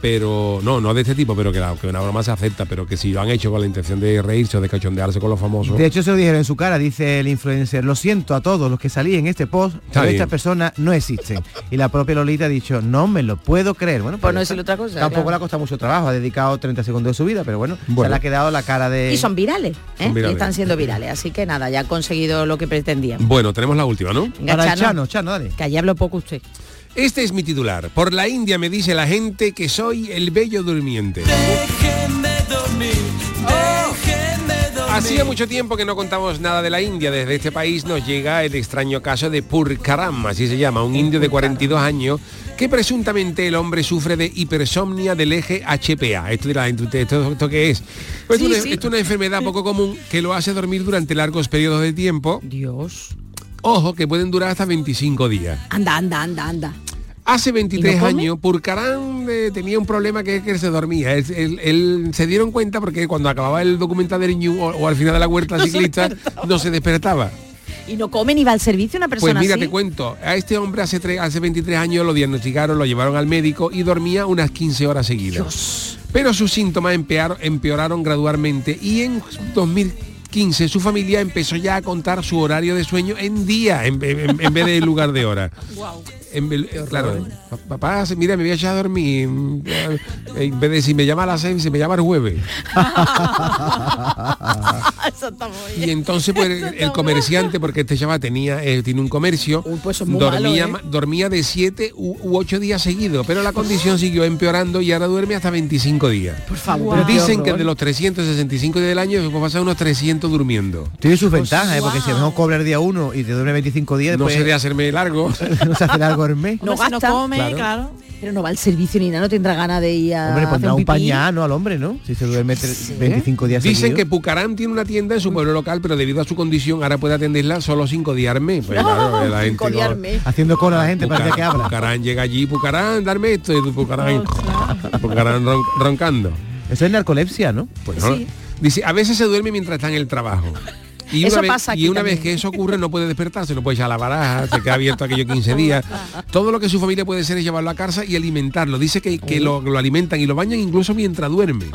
Pero no, no de este tipo, pero que, la- que una broma se acepta, pero que si lo han hecho con la intención de reírse o de cachondearse con los famosos. De se lo dijeron en su cara, dice el influencer, lo siento a todos los que salí en este post, pero estas personas no existen. Y la propia Lolita ha dicho, no me lo puedo creer. Bueno, Por no ya decirle está. otra cosa, Tampoco claro. le ha costado mucho trabajo, ha dedicado 30 segundos de su vida, pero bueno, Bueno. se le ha quedado la cara de... Y son virales, ¿eh? Son virales. Y están siendo virales, así que nada, ya han conseguido lo que pretendían. Bueno, tenemos la última, ¿no? Venga, Para el Chano, Chano, Chano, dale. que allí hablo poco usted. Este es mi titular. Por la India me dice la gente que soy el bello durmiente. Hacía mucho tiempo que no contamos nada de la India. Desde este país nos llega el extraño caso de Purkaram, así se llama, un indio de 42 años que presuntamente el hombre sufre de hipersomnia del eje HPA. Esto dirá, ¿esto, qué es? Pues Sí, sí. es una enfermedad poco común que lo hace dormir durante largos periodos de tiempo. Dios. Ojo, que pueden durar hasta 25 días. Anda, anda, anda, anda. Hace 23 ¿Y no come? años, Purcarán eh, tenía un problema que es que se dormía. Él, él- él- se dieron cuenta porque cuando acababa el documental del Ñu o, o al final de la huerta ciclista no se despertaba. Y no come ni va al servicio una Pues persona mira, así. te cuento, a este hombre hace, hace 23 años lo diagnosticaron, lo llevaron al médico y dormía unas 15 horas seguidas. Pero sus síntomas empeoraron, empeoraron gradualmente y en 2015 su familia empezó ya a contar su horario de sueño en día en, en- en vez de lugar de hora. En claro, pa- papá, mira, me voy a echar a dormir. eh, En vez de si me llama a las 6, se me llama el jueves. Y entonces pues el, el comerciante, porque este chaval tenía, eh, tiene un comercio, pues muy dormía, malo, ¿eh? dormía de 7 u 8 días seguidos, pero la condición siguió empeorando y ahora duerme hasta 25 días. Por favor. Dicen que de los 365 días del año se puede pasar unos 300 durmiendo. Tiene sus ventajas, ¿eh? porque si a lo mejor cobra el día 1 y te duerme 25 días, No después hacerme largo. no se hace largo No Hombre, si no gasta. come, Claro. claro. Pero no va al servicio ni nada, no tendrá ganas de ir a Hombre, hacer pondrá un pipí. pañal, ¿no? Al hombre, ¿no? Si se duerme tre- 25 días Dicen que Pucarán tiene una tienda en su pueblo local, pero debido a su condición ahora puede atenderla solo 5 días al mes. Pues, claro, la gente mes. Haciendo cola a la gente para Pucarán, que habla. Pucarán llega allí, Pucarán, darme esto, y Pucarán, Pucarán ron- roncando. Eso es narcolepsia, ¿no? Pues no. Dice, a veces se duerme mientras está en el trabajo. Y Eso una, vez, pasa y aquí una vez también. que eso ocurre no puede despertarse, no puede echar la baraja, se queda abierto aquello 15 días. Todo lo que su familia puede hacer es llevarlo a casa y alimentarlo. Dice que, que lo, lo alimentan y lo bañan incluso mientras duerme.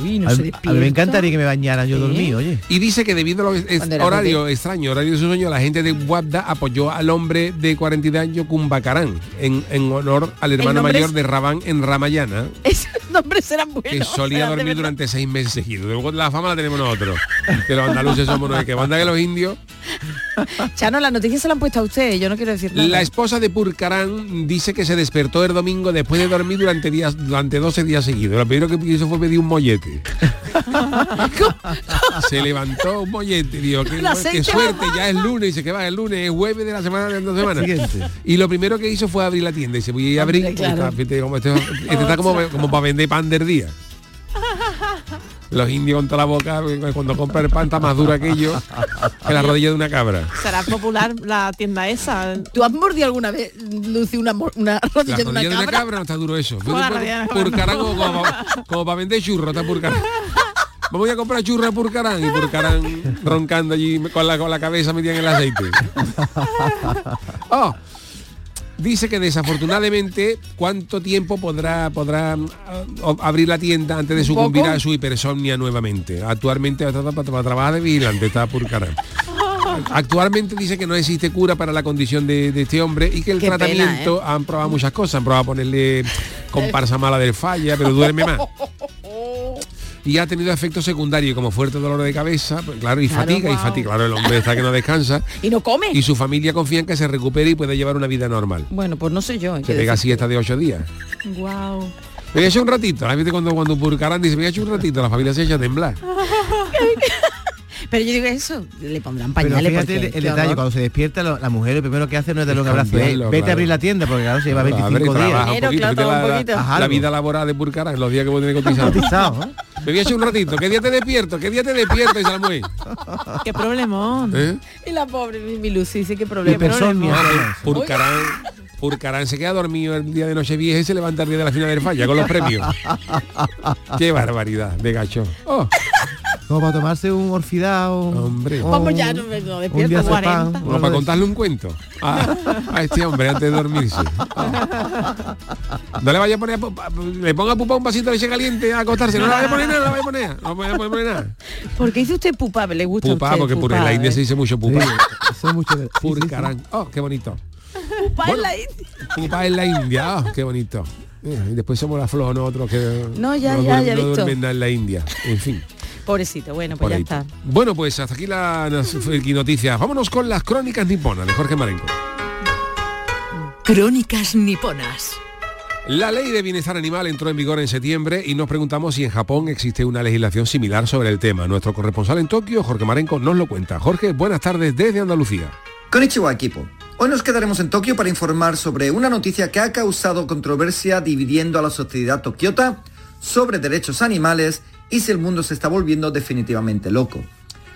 Uy, no a, se mí- a mí me encantaría que me bañaran yo ¿Eh? dormí, oye. Y dice que debido a los horario bebé. extraño, horario de su sueño, la gente de Guabda apoyó al hombre de 42 años Cumbacarán en, en honor al hermano mayor es- de Rabán en Ramayana, Esos nombres serán buenos. que solía dormir durante seis meses seguidos. Luego la fama la tenemos nosotros. Que los andaluces somos no que banda que los indios. Chano, las noticias se la han puesto a usted, yo no quiero decir nada. La esposa de Purcarán dice que se despertó el domingo después de dormir durante días durante 12 días seguidos. Lo primero que hizo fue pedir un mollete. se levantó un mollete, dijo, qué, suerte, ya es lunes, y se que va el lunes, es jueves de la semana de dos semanas. Siguiente. Y lo primero que hizo fue abrir la tienda y se voy a abrir. Claro. está- este, este está como, como para vender pan del día. Los indios con toda la boca, cuando compra el pan está más duro aquello que la rodilla de una cabra. Será popular la tienda esa. ¿Tú has mordido alguna vez, Lucy, una, una La rodilla de una rodilla de una cabra? no está duro eso. Purcarán como, como, pa- como para vender churros, está Purcarán. Vamos a comprar churros a Purcarán y Purcarán roncando allí con la, con la cabeza metida en el aceite. Oh, dice que desafortunadamente cuánto tiempo podrá podrá o- abrir la tienda antes de ¿Un sucumbir poco? a su hipersomnia nuevamente. Actualmente está para, trabajar de vigilante, está Purcarán. Actualmente dice que no existe cura para la condición de, de este hombre y que el Qué pena, tratamiento ¿eh? han probado muchas cosas, han probado ponerle comparsa mala del falla, pero duerme más. Y ha tenido efectos secundarios como fuerte dolor de cabeza, pues, claro, y Claro, fatiga, y fatiga. Claro, el hombre está que no descansa Y no come. y su familia confía en que se recupere y puede llevar una vida normal. Bueno, pues no sé yo. hay Se pega siesta de ocho días. Wow. Me voy a echar un ratito. La cuando, cuando Purcarán dice, me voy a echar un ratito, la familia se echa a temblar. Pero yo digo eso, le pondrán Pero pañales fíjate el, el qué detalle, horror. cuando se despierta lo- la mujer lo primero que hace no es darle un abrazo, es Cambiarlo, vete claro. a abrir la tienda porque claro, se lleva Claro, 25 abre, días. poquito, claro, un la, poquito. la- Haz la algo. vida laboral de Purcarán, los días que puede tener cotizado. Cotizado, ¿eh? Me voy a echar un ratito. ¿Qué día te despierto? ¿Qué día te despierto? Y mueve. Qué problemón. ¿Eh? Y la pobre mi, Lucy, dice que problema. Hipersomnia. Purcarán, Purcarán se queda dormido el día de Nochevieja y se levanta el día de la final del falla con los premios. Qué barbaridad de gacho. Oh, Como para tomarse un orfidao. Hombre. o Vamos ya, no, no despierto. día 40. pan, como para contarle un cuento a, a este hombre antes de dormirse. No le vaya a poner, le ponga a pupa un vasito de leche caliente a acostarse. No le vaya a poner nada, no le vaya a poner. No le vaya a poner nada. ¿Por qué dice usted pupa? ¿Le gusta Pupa, usted porque por pupa, la India eh? se dice mucho Sí, pupa. eso es mucho de- sí, sí, sí. Purcarán. Oh, qué bonito. Pupa Bueno. en la India. Pupa en la India, oh, qué bonito. Mira, y después somos la flor nosotros que No, ya, no, ya, duermen- ya no visto. duermen nada en la India. En fin. Pobrecito, bueno, por pues ya ahí. está. Bueno, pues hasta aquí la- las noticias. Vámonos con las crónicas niponas de Jorge Marenco. Crónicas niponas. La ley de bienestar animal entró en vigor en septiembre y nos preguntamos si en Japón existe una legislación similar sobre el tema. Nuestro corresponsal en Tokio, Jorge Marenco, nos lo cuenta. Jorge, buenas tardes desde Andalucía. Konnichiwa equipo. Hoy nos quedaremos en Tokio para informar sobre una noticia que ha causado controversia dividiendo a la sociedad tokiota sobre derechos animales y si el mundo se está volviendo definitivamente loco.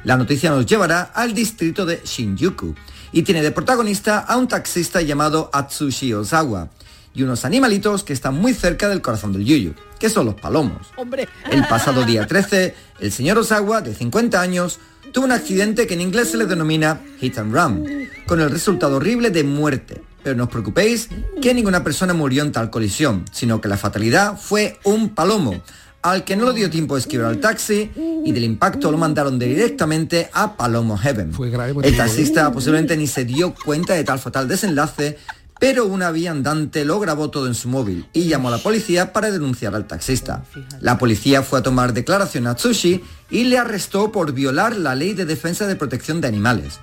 La noticia nos llevará al distrito de Shinjuku y tiene de protagonista a un taxista llamado Atsushi Ozawa y unos animalitos que están muy cerca del corazón del yuyu, que son los palomos. Hombre. El pasado día 13, el señor Osawa, de 50 años, tuvo un accidente que en inglés se le denomina hit and run, con el resultado horrible de muerte. Pero no os preocupéis que ninguna persona murió en tal colisión, sino que la fatalidad fue un palomo, al que no le dio tiempo de esquivar al taxi y del impacto lo mandaron directamente a Palomo Heaven. El taxista posiblemente ni se dio cuenta de tal fatal desenlace, pero una vía andante lo grabó todo en su móvil y llamó a la policía para denunciar al taxista. La policía fue a tomar declaración a Tsushi y le arrestó por violar la ley de defensa de protección de animales.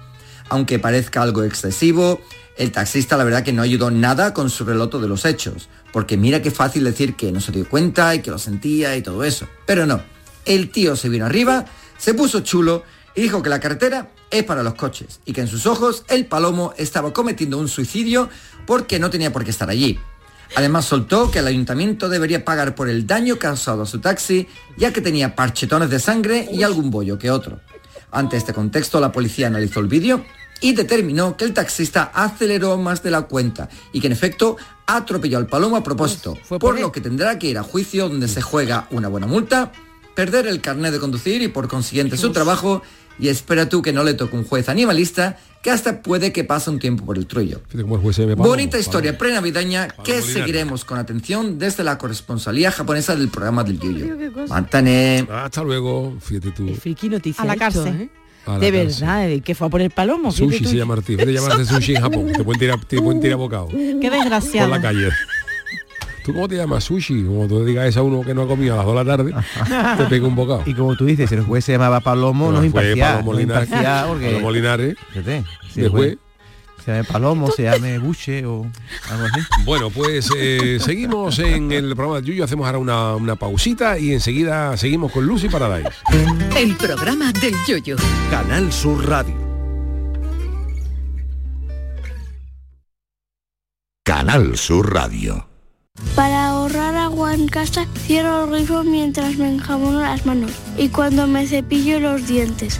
Aunque parezca algo excesivo, el taxista la verdad que no ayudó nada con su relato de los hechos, porque mira qué fácil decir que no se dio cuenta y que lo sentía y todo eso. Pero no, el tío se vino arriba, se puso chulo y dijo que la carretera es para los coches y que en sus ojos el palomo estaba cometiendo un suicidio porque no tenía por qué estar allí. Además soltó que el ayuntamiento debería pagar por el daño causado a su taxi, ya que tenía parchetones de sangre y algún bollo que otro. Ante este contexto, la policía analizó el vídeo y determinó que el taxista aceleró más de la cuenta y que en efecto atropelló al palomo a propósito, por lo que tendrá que ir a juicio donde se juega una buena multa, perder el carnet de conducir y por consiguiente su trabajo y espera tú que no le toque un juez animalista que hasta puede que pase un tiempo por el trullo. Bonita historia prenavideña que seguiremos con atención desde la corresponsalía japonesa del programa del Yuyo. Mátane. Hasta luego, fíjate tú. Friki noticia A la cárcel. De verdad, eh, que fue a poner palomo. Sushi se llama Arti. Vete a llamarse sushi en Japón. Te pueden tirar, te pueden tirar bocado. Qué Por desgraciado. la calle. ¿Tú cómo te llamas? Sushi. Como tú le digas eso a uno que no ha comido a las 2 de la tarde, te pega un bocado. Y como tú dices, el juez se llamaba Palomo, no, es fue imparcial. Palomo no es Linares. imparcial porque... Palomo Linares. Fíjate, si el Después, juez se llame Palomo, se llame Buche o algo así. Bueno, pues eh, seguimos en el programa de Yuyo, hacemos ahora una, una pausita y enseguida seguimos con Lucy Paradise. El programa del yoyo. Canal Sur Radio. Canal Sur Radio. Para ahorrar agua en casa, cierro el grifo mientras me enjabono las manos y cuando me cepillo los dientes.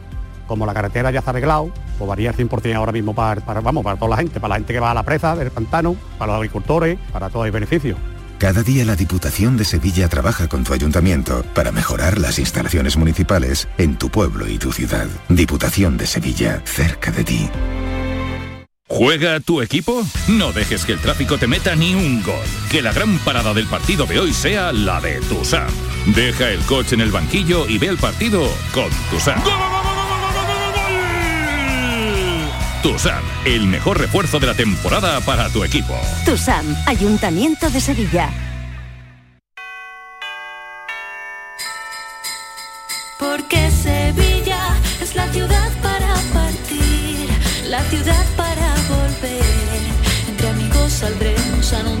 Como la carretera ya está arreglado, pues varía el 100% ahora mismo para, para, vamos, para toda la gente, para la gente que va a la presa del pantano, para los agricultores, para todo el beneficio. Cada día la Diputación de Sevilla trabaja con tu ayuntamiento para mejorar las instalaciones municipales en tu pueblo y tu ciudad. Diputación de Sevilla, cerca de ti. ¿Juega tu equipo? No dejes que el tráfico te meta ni un gol. Que la gran parada del partido de hoy sea la de Tusam. Deja el coche en el banquillo y ve el partido con Tusam. Tusam, el mejor refuerzo de la temporada para tu equipo. TUSAM, Ayuntamiento de Sevilla. Porque Sevilla es la ciudad para partir, la ciudad para volver. Entre amigos saldremos a anunciar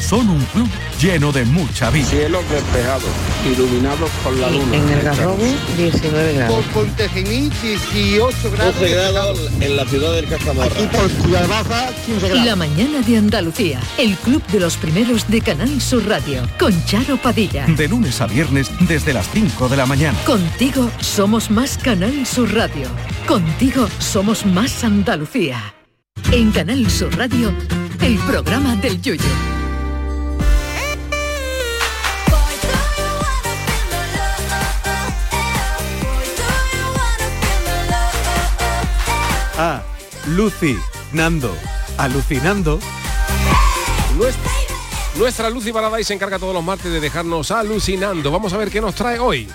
Son un club lleno de mucha vida. Cielos despejados, iluminados por la luna. En el Garrobo, 19 grados. Por Pontejimí, 18 grados. 12 grados en la ciudad del Castamarra. Aquí por Ciudad Baja, 15 grados. La mañana de Andalucía, el club de los primeros de Canal Sur Radio, con Charo Padilla. De lunes a viernes desde las 5 de la mañana. Contigo somos más Canal Sur Radio. Contigo somos más Andalucía. En Canal Sur Radio, el programa del Yoyo. Ah, Lucy, Nando, alucinando. Nuestra, nuestra Lucy Baladay se encarga todos los martes de dejarnos alucinando. Vamos a ver qué nos trae hoy.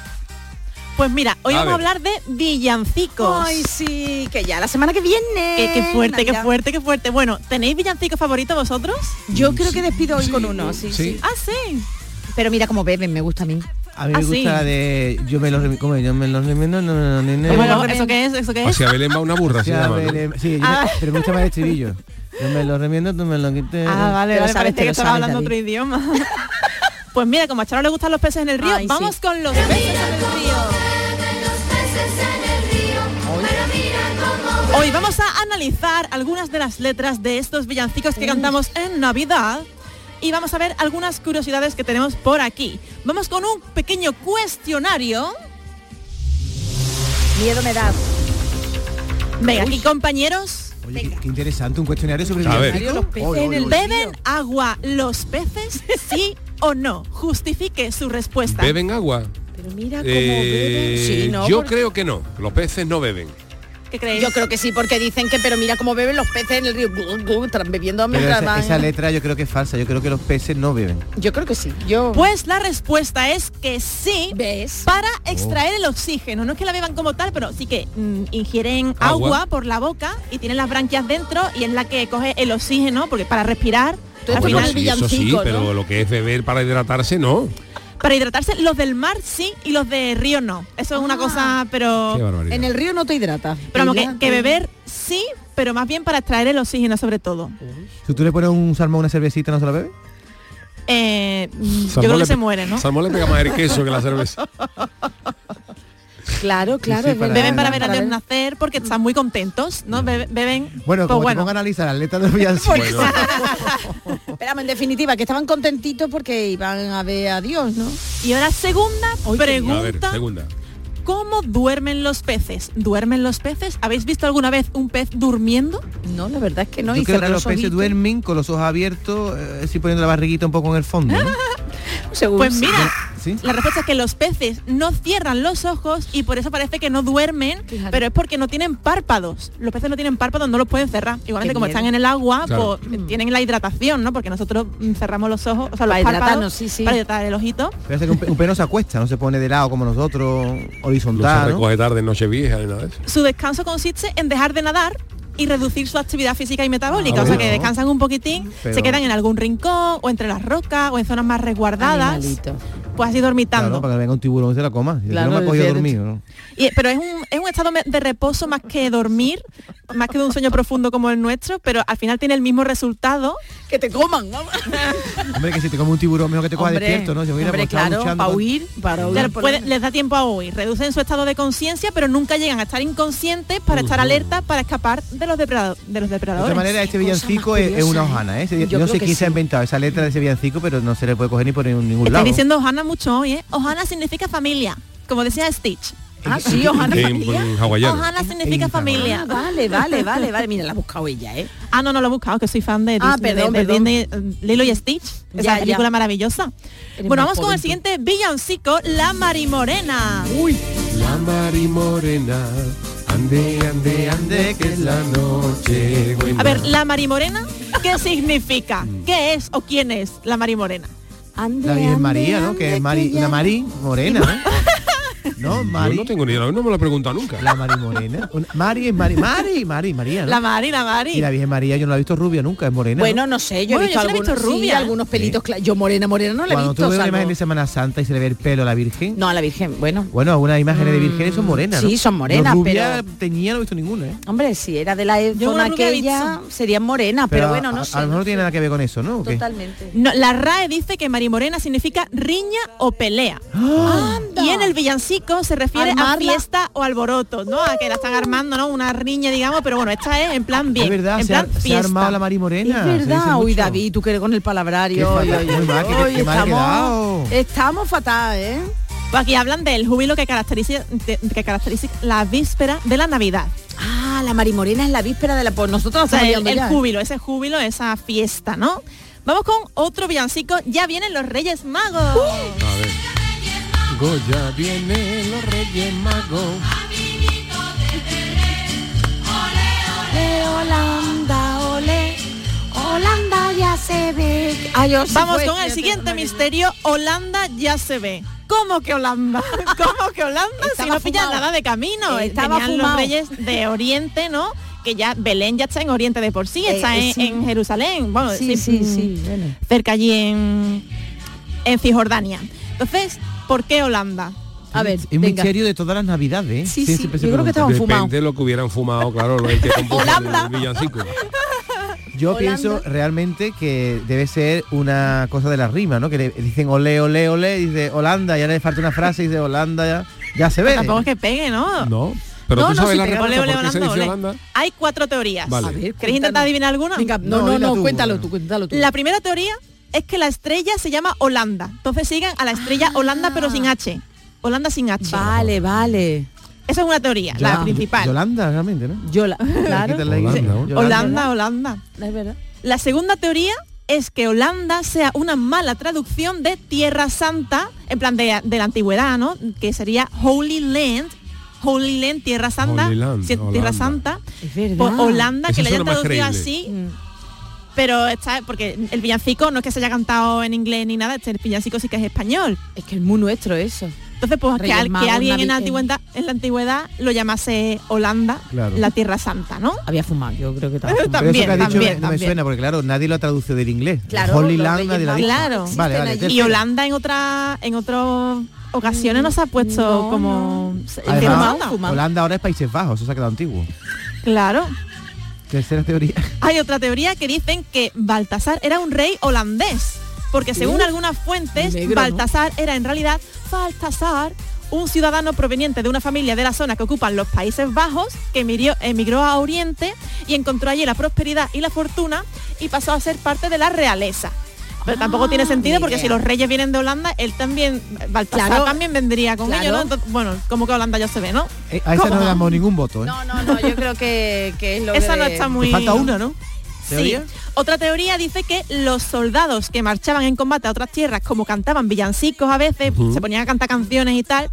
Pues mira, hoy A vamos a hablar de villancicos. Ay, sí, que ya la semana que viene. Qué, qué fuerte, qué Navidad. fuerte, qué fuerte. Bueno, ¿tenéis villancicos favoritos vosotros? Yo creo que despido hoy con uno, sí, sí. Ah, sí. Pero mira cómo beben, me gusta a mí. A mí me Ah, gusta sí. la de yo me los ¿cómo yo me los remiendo no, no, no, no, no, Bueno, no. ¿eso qué es? ¿Eso qué es? Hacia Belén va una burra, se llama. sí, yo me- Ah. pero me gusta más el estribillo. Yo me lo remiendo, tú me lo quites. Ah, vale, vale, sabes, que lo estaba hablando David. otro idioma. pues mira, como a Charo le gustan los peces en el río, Ay, sí. vamos con los peces en el río. Hoy vamos a analizar algunas de las letras de estos villancicos que cantamos en Navidad y vamos a ver algunas curiosidades que tenemos por aquí. Vamos con un pequeño cuestionario. Miedo me da. Venga, aquí compañeros. Oye, qué, qué interesante, un cuestionario sobre A ver. villancicos. Los peces Oye, en oye, el oye. ¿Beben agua los peces? ¿Sí o no? Justifique su respuesta. ¿Beben agua? Pero mira cómo Eh, beben. Sí, no, yo porque- creo que no. Los peces no beben. ¿Qué creéis? Yo creo que sí, porque dicen que, pero mira cómo beben los peces en el río. Están bebiendo mientras esa, van. esa letra yo creo que es falsa. Yo creo que los peces no beben. Yo creo que sí. Yo. Pues la respuesta es que sí, ¿Ves? para extraer el oxígeno. No es que la beban como tal, pero sí que mm, ingieren Agua. agua. por la boca y tienen las branquias dentro y es la que coge el oxígeno, porque para respirar, al Bueno, sí, eso sí, pero lo que es beber para hidratarse, no. Para hidratarse, los del mar sí y los de río no. Eso es una Ah. cosa, pero... En el río no te hidratas. Pero Te que, beber sí, pero más bien para extraer el oxígeno sobre todo. Si tú le pones un salmón a una cervecita, ¿no se la bebe? Eh, yo creo le que se muere, ¿no? Salmón le pega más el queso que la cerveza. Claro, claro. sí, para- Beben para ver ver. nacer porque están muy contentos, ¿no? Bebe- Beben, Bueno, pues como te bueno. a analizar las letras de los villancicos. Bueno, Esperamos, en definitiva, que estaban contentitos porque iban a ver a Dios, ¿no? Y ahora segunda bien. a ver, pregunta. segunda. ¿Cómo duermen los peces? ¿Duermen los peces? ¿Habéis visto alguna vez un pez durmiendo? No, la verdad es que no. Yo y creo que los peces ojitos. duermen con los ojos abiertos, eh, así poniendo la barriguita un poco en el fondo. ¿no? Según Pues mira, ¿Sí? la respuesta es que los peces no cierran los ojos y por eso parece que no duermen, Fíjate. pero es porque no tienen párpados. Los peces no tienen párpados, no los pueden cerrar. Igualmente Qué como miedo. están en el agua, Claro. pues eh, tienen la hidratación, ¿no? Porque nosotros mm, cerramos los ojos, o sea, los Para párpados hidratarnos, sí, sí. para hidratar el ojito. Que un, pe- un pez no se acuesta, no se pone de lado como nosotros, No se horizontal. ¿no? tarde nada de eso. Su descanso consiste en dejar de nadar y reducir su actividad física y metabólica. Ah, o sea que descansan un poquitín, Pero- se quedan en algún rincón o entre las rocas o en zonas más resguardadas, Animalito. Pues así dormitando. Claro, para que venga un tiburón y se la coma. Si Claro, no me ha cogido dormido. ¿no? Y- pero es un, es un estado de reposo más que dormir, más que de un sueño profundo como el nuestro, pero al final tiene el mismo resultado. Que te coman. vamos. Hombre, que si te come un tiburón, mejor que te coja Hombre, despierto, ¿no? Hombre, pues estaba claro, luchando para huir, para huir. Claro, puede- les da tiempo a huir, reducen su estado de conciencia, pero nunca llegan a estar inconscientes para estar alerta para escapar de los, depreda- de los De depredadores. otra manera, este villancico es, es una hojana, ¿eh? Ese- Yo Yo no sé quién se ha inventado esa letra de ese villancico, pero no se le puede coger ni por ningún lado. diciendo mucho hoy, ¿eh? Ohana significa familia, como decía Stitch. Ah, sí, Ohana En- familia. Ohana significa en familia. Ah, vale, vale, vale, vale. Mira, la ha buscado ella, ¿eh? Ah, no, no lo he buscado, que soy fan de Ah, Disney, perdón, de- de perdón. Disney, eh, Lilo y Stitch, esa Ya, ya. película maravillosa. Eres bueno, vamos con el siguiente villancico, La Marimorena. Uy, la Mari Morena, ande, ande, ande, que es la noche buena. A ver, La Marimorena, ¿qué significa? ¿Qué es o quién es La Marimorena? Ande, La Virgen ande, María, ¿no? Que es Mari, ya- una Marí morena, ¿no? ¿No, Mari? Yo no tengo ni idea, no me lo he preguntado nunca. La Mari Morena. Una- Mari es Mari, Mari, Mari, María. ¿no? La Mari, la Y Mari. la Virgen María yo no la he visto rubia nunca, es morena. Bueno, no sé, yo Bueno, he visto yo sí la he algunos, visto sí, rubia. algunos pelitos cla- Yo morena, morena no la he Cuando visto. tú ves una salvo- imagen de Semana Santa y se le ve el pelo a la Virgen. No, a la Virgen, bueno. Bueno, algunas imágenes de vírgenes son morenas. Sí, ¿no? son morenas, Yo rubia pero- teñida no he visto ninguna, ¿eh? Hombre, si era de la Yo zona una rubia he aquella, visto. serían morenas, pero, bueno, no a, sé. A lo mejor no no tiene nada que ver con eso, ¿no? ¿O qué? Totalmente. No, la RAE dice que Marimorena significa riña o pelea. Y en el villancico se refiere a fiesta o alboroto, ¿no? A que la están armando, ¿no? Una riña, digamos, pero bueno, esta es en plan bien. Es verdad, en se ha, plan se ha fiesta. armado la Mari Morena. Es verdad, uy. David, tú que eres con el palabrario. estamos, estamos fatal, ¿eh? Pues aquí hablan del júbilo que caracteriza, de- que caracteriza la víspera de la Navidad. Ah, la marimorena es la víspera de la... Pues nosotros O sea, estamos el, el júbilo, ese júbilo, esa fiesta, ¿no? Vamos con otro villancico. Ya vienen los Reyes Magos. A ver. Goya viene los Reyes Magos. Ole, Holanda, ole, Holanda ya se ve. Ay, yo sí Vamos con el siguiente misterio. Holanda ya se ve. ¿Cómo que Holanda? ¿Cómo que Holanda? si no pillan nada de camino. Eh, estaba Tenían los reyes de Oriente, ¿no? Que ya Belén ya está en Oriente de por sí, Eh, está eh, en, sí. en Jerusalén. Bueno, Sí, sí, sí, bueno. Cerca allí en, en Cisjordania. Entonces, ¿por qué Holanda? A ver, Es un venga. misterio de todas las navidades, ¿eh? Sí, sí, se yo creo que estaban fumados. Depende de lo que hubieran fumado, claro, lo que Holanda. el villancico. Yo Holanda. pienso realmente que debe ser una cosa de la rima, ¿no? Que le dicen ole, ole, ole, y dice Holanda, y ahora le falta una frase y dice Holanda, ya, ya se ve. Tampoco es que pegue, ¿no? No. Pero No, tú no, sabes sí la pega. respuesta Ole, ole, se Holanda, dice ole. Holanda. Hay cuatro teorías. Vale. A ver, ¿Queréis intentar adivinar alguna? Venga, no, No, no, no, tú, cuéntalo bueno. tú, cuéntalo tú. La primera teoría es que la estrella se llama Holanda. Entonces sigan a la estrella Holanda pero sin H. Holanda sin H. Vale, vale. Esa es una teoría, Ya- la principal. Yolanda, realmente, ¿no? Yo la, claro, Quítale ahí. Holanda. Holanda, Holanda. es verdad. La segunda teoría es que Holanda sea una mala traducción de Tierra Santa, en plan de, de la antigüedad, ¿no? Que sería Holy Land. Holy Land, Tierra Santa. Land. Tierra Santa. Es verdad. Holanda, Eso que le hayan traducido creíble. así. Mm. Pero está, porque el villancico no es que se haya cantado en inglés ni nada, este el villancico sí que es español. Es que es muy nuestro eso. Entonces, pues que, al- alguien en la, antigüedad, en la antigüedad lo llamase Holanda, Claro. la Tierra Santa, ¿no? Había fumado, yo creo que. Pero eso También, has dicho también, me- no me suena, porque claro, nadie lo ha traducido del inglés. Claro, Holy los Land Reyes nadie lo ha Magos dicho. Claro. Vale, vale. Y. Holanda en otra en otras ocasiones nos ha puesto No, como Además, fumado. Holanda ahora es Países Bajos, eso se ha quedado antiguo. Claro. Tercera teoría. Hay otra teoría que dicen que Baltasar era un rey holandés, porque según Uh, algunas fuentes, negro, ¿no? Baltasar era en realidad Baltasar, un ciudadano proveniente de una familia de la zona que ocupan los Países Bajos, que emigró a Oriente y encontró allí la prosperidad y la fortuna y pasó a ser parte de la realeza. Pero tampoco tiene sentido ni porque idea. si los reyes vienen de Holanda, él también, Baltasar Claro. también vendría con Claro. ellos, ¿no? Entonces, bueno, como que Holanda ya se ve, ¿no? Eh, a esa no le damos ningún voto, ¿eh? No, no, no, yo creo que, que es lo Esa de- no está muy... Te falta una, ¿no? Sí. Otra teoría dice que los soldados que marchaban en combate a otras tierras, como cantaban villancicos a veces, se ponían a cantar canciones y tal,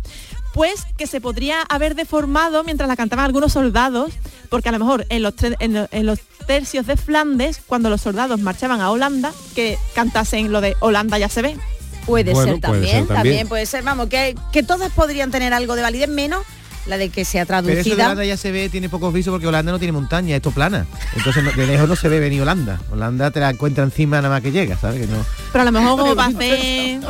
pues que se podría haber deformado mientras la cantaban algunos soldados, porque a lo mejor en los, en en los tercios de Flandes, cuando los soldados marchaban a Holanda, que cantasen lo de Holanda ya se ve. Puede, Bueno, ser, puede también, ser también. también puede ser, vamos, que, que todas podrían tener algo de validez, menos la de que sea Pero eso de traducida. Holanda ya se ve, tiene pocos visos porque Holanda no tiene montaña, esto plana. Entonces no- de lejos no se ve venir Holanda. Holanda te la encuentra encima nada más que llega, ¿sabes? Que no. Pero a lo mejor como para hacer,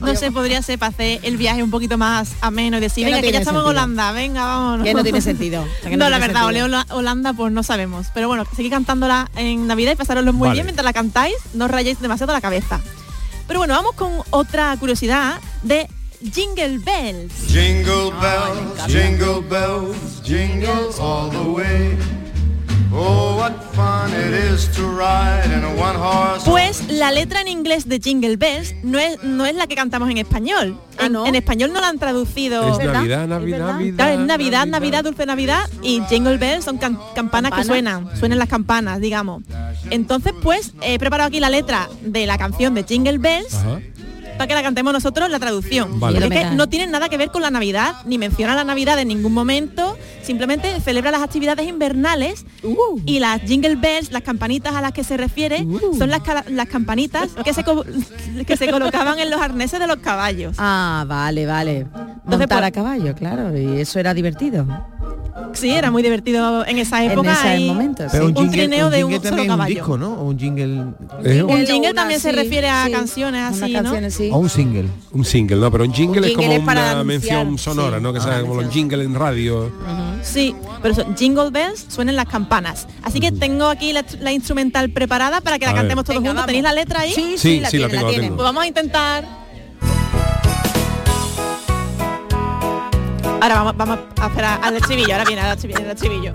no sé, podría ser para hacer el viaje un poquito más ameno y decir, no venga, que ya estamos en. Holanda, venga, vámonos. Que no tiene sentido. que No, no la verdad, sentido. Ole Hola- Holanda pues no sabemos. Pero bueno, seguid cantándola en Navidad y pasároslo muy Vale. bien mientras la cantáis, no os rayéis demasiado la cabeza. Pero bueno, vamos con otra curiosidad de Jingle Bells. Jingle bells, jingle bells, jingle all the way. Oh, what fun it is to ride in a one horse. Pues la letra en inglés de Jingle Bells no es, no es la que cantamos en español. Ah, En, ¿no? en español no la han traducido. Es ¿verdad? Navidad, ¿Es Navidad, verdad? Navidad. Es Navidad, Navidad, Dulce Navidad y Jingle Bells son can- campanas que Campana. suenan, suenan las campanas, digamos. Entonces, pues, he preparado aquí la letra de la canción de Jingle Bells Ajá. Para que la cantemos nosotros la traducción. Vale. Que no tienen nada que ver con la Navidad, ni menciona la Navidad en ningún momento, simplemente celebra las actividades invernales Uh. y las Jingle Bells, las campanitas a las que se refiere, Uh. son las, las campanitas que se, que se colocaban en los arneses de los caballos. Ah, vale, vale. Entonces, Montar pues, a caballo, claro, y eso era divertido. Sí, era muy divertido en esa época. ese y momento, Pero un, trineo un de un solo es un caballo. disco, ¿no? O un jingle... Un jingle una, también se sí, refiere a sí, canciones una así, ¿no? O un single. Un single, ¿no? Pero un jingle Un es jingle como es para una anunciar, mención sonora, sí. ¿no? Que Ah, sea como los jingles en radio. Sí, pero eso, Jingle Bells suenan las campanas. Así que tengo aquí la, la instrumental preparada para que la A cantemos todos Venga, juntos. vamos. ¿Tenéis la letra ahí? Sí, Sí, sí, la sí, la tiene, tengo, la tiene. tengo. Pues vamos a intentar. Ahora vamos, vamos a esperar al estribillo. Ahora viene al estribillo. al estribillo.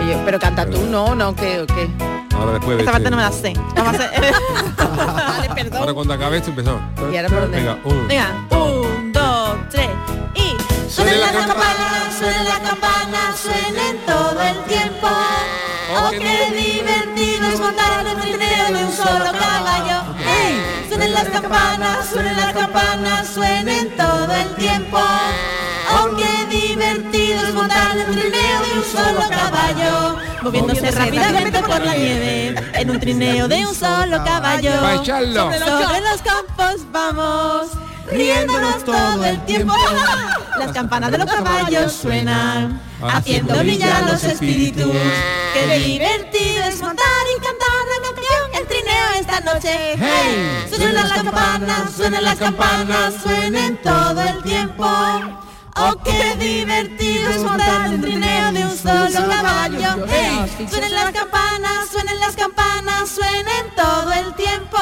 Oye, Pero canta tú, no, no, que, que. Ahora después de Esta parte este- no me la sé. Vamos a hacer. Vale, perdón. Ahora cuando acabe esto empezamos. ¿Y ahora por dónde? Venga, un. Venga, un, dos, tres y. Suenen las campanas, suenen las campanas, suenen todo el tiempo. Oh, qué divertido es montar en un trineo de un solo caballo. ¡Ey! Suenen las campanas, suenen las campanas, suenen todo el tiempo. Oh, qué divertido es montar en un trineo de un solo caballo. Moviéndose rápidamente por la nieve En un trineo de un solo caballo. sobre los campos vamos Riéndonos todo el tiempo. Las campanas de los caballos suenan Haciendo brillar los espíritus. Qué divertido es montar y cantar esta noche ¡Hey! Suenan las campanas, suenan las campanas Suenen todo el tiempo Oh, qué divertido es montar un trineo de un solo caballo. ¡Hey! Suenen las campanas, suenen las campanas, suenen todo el tiempo.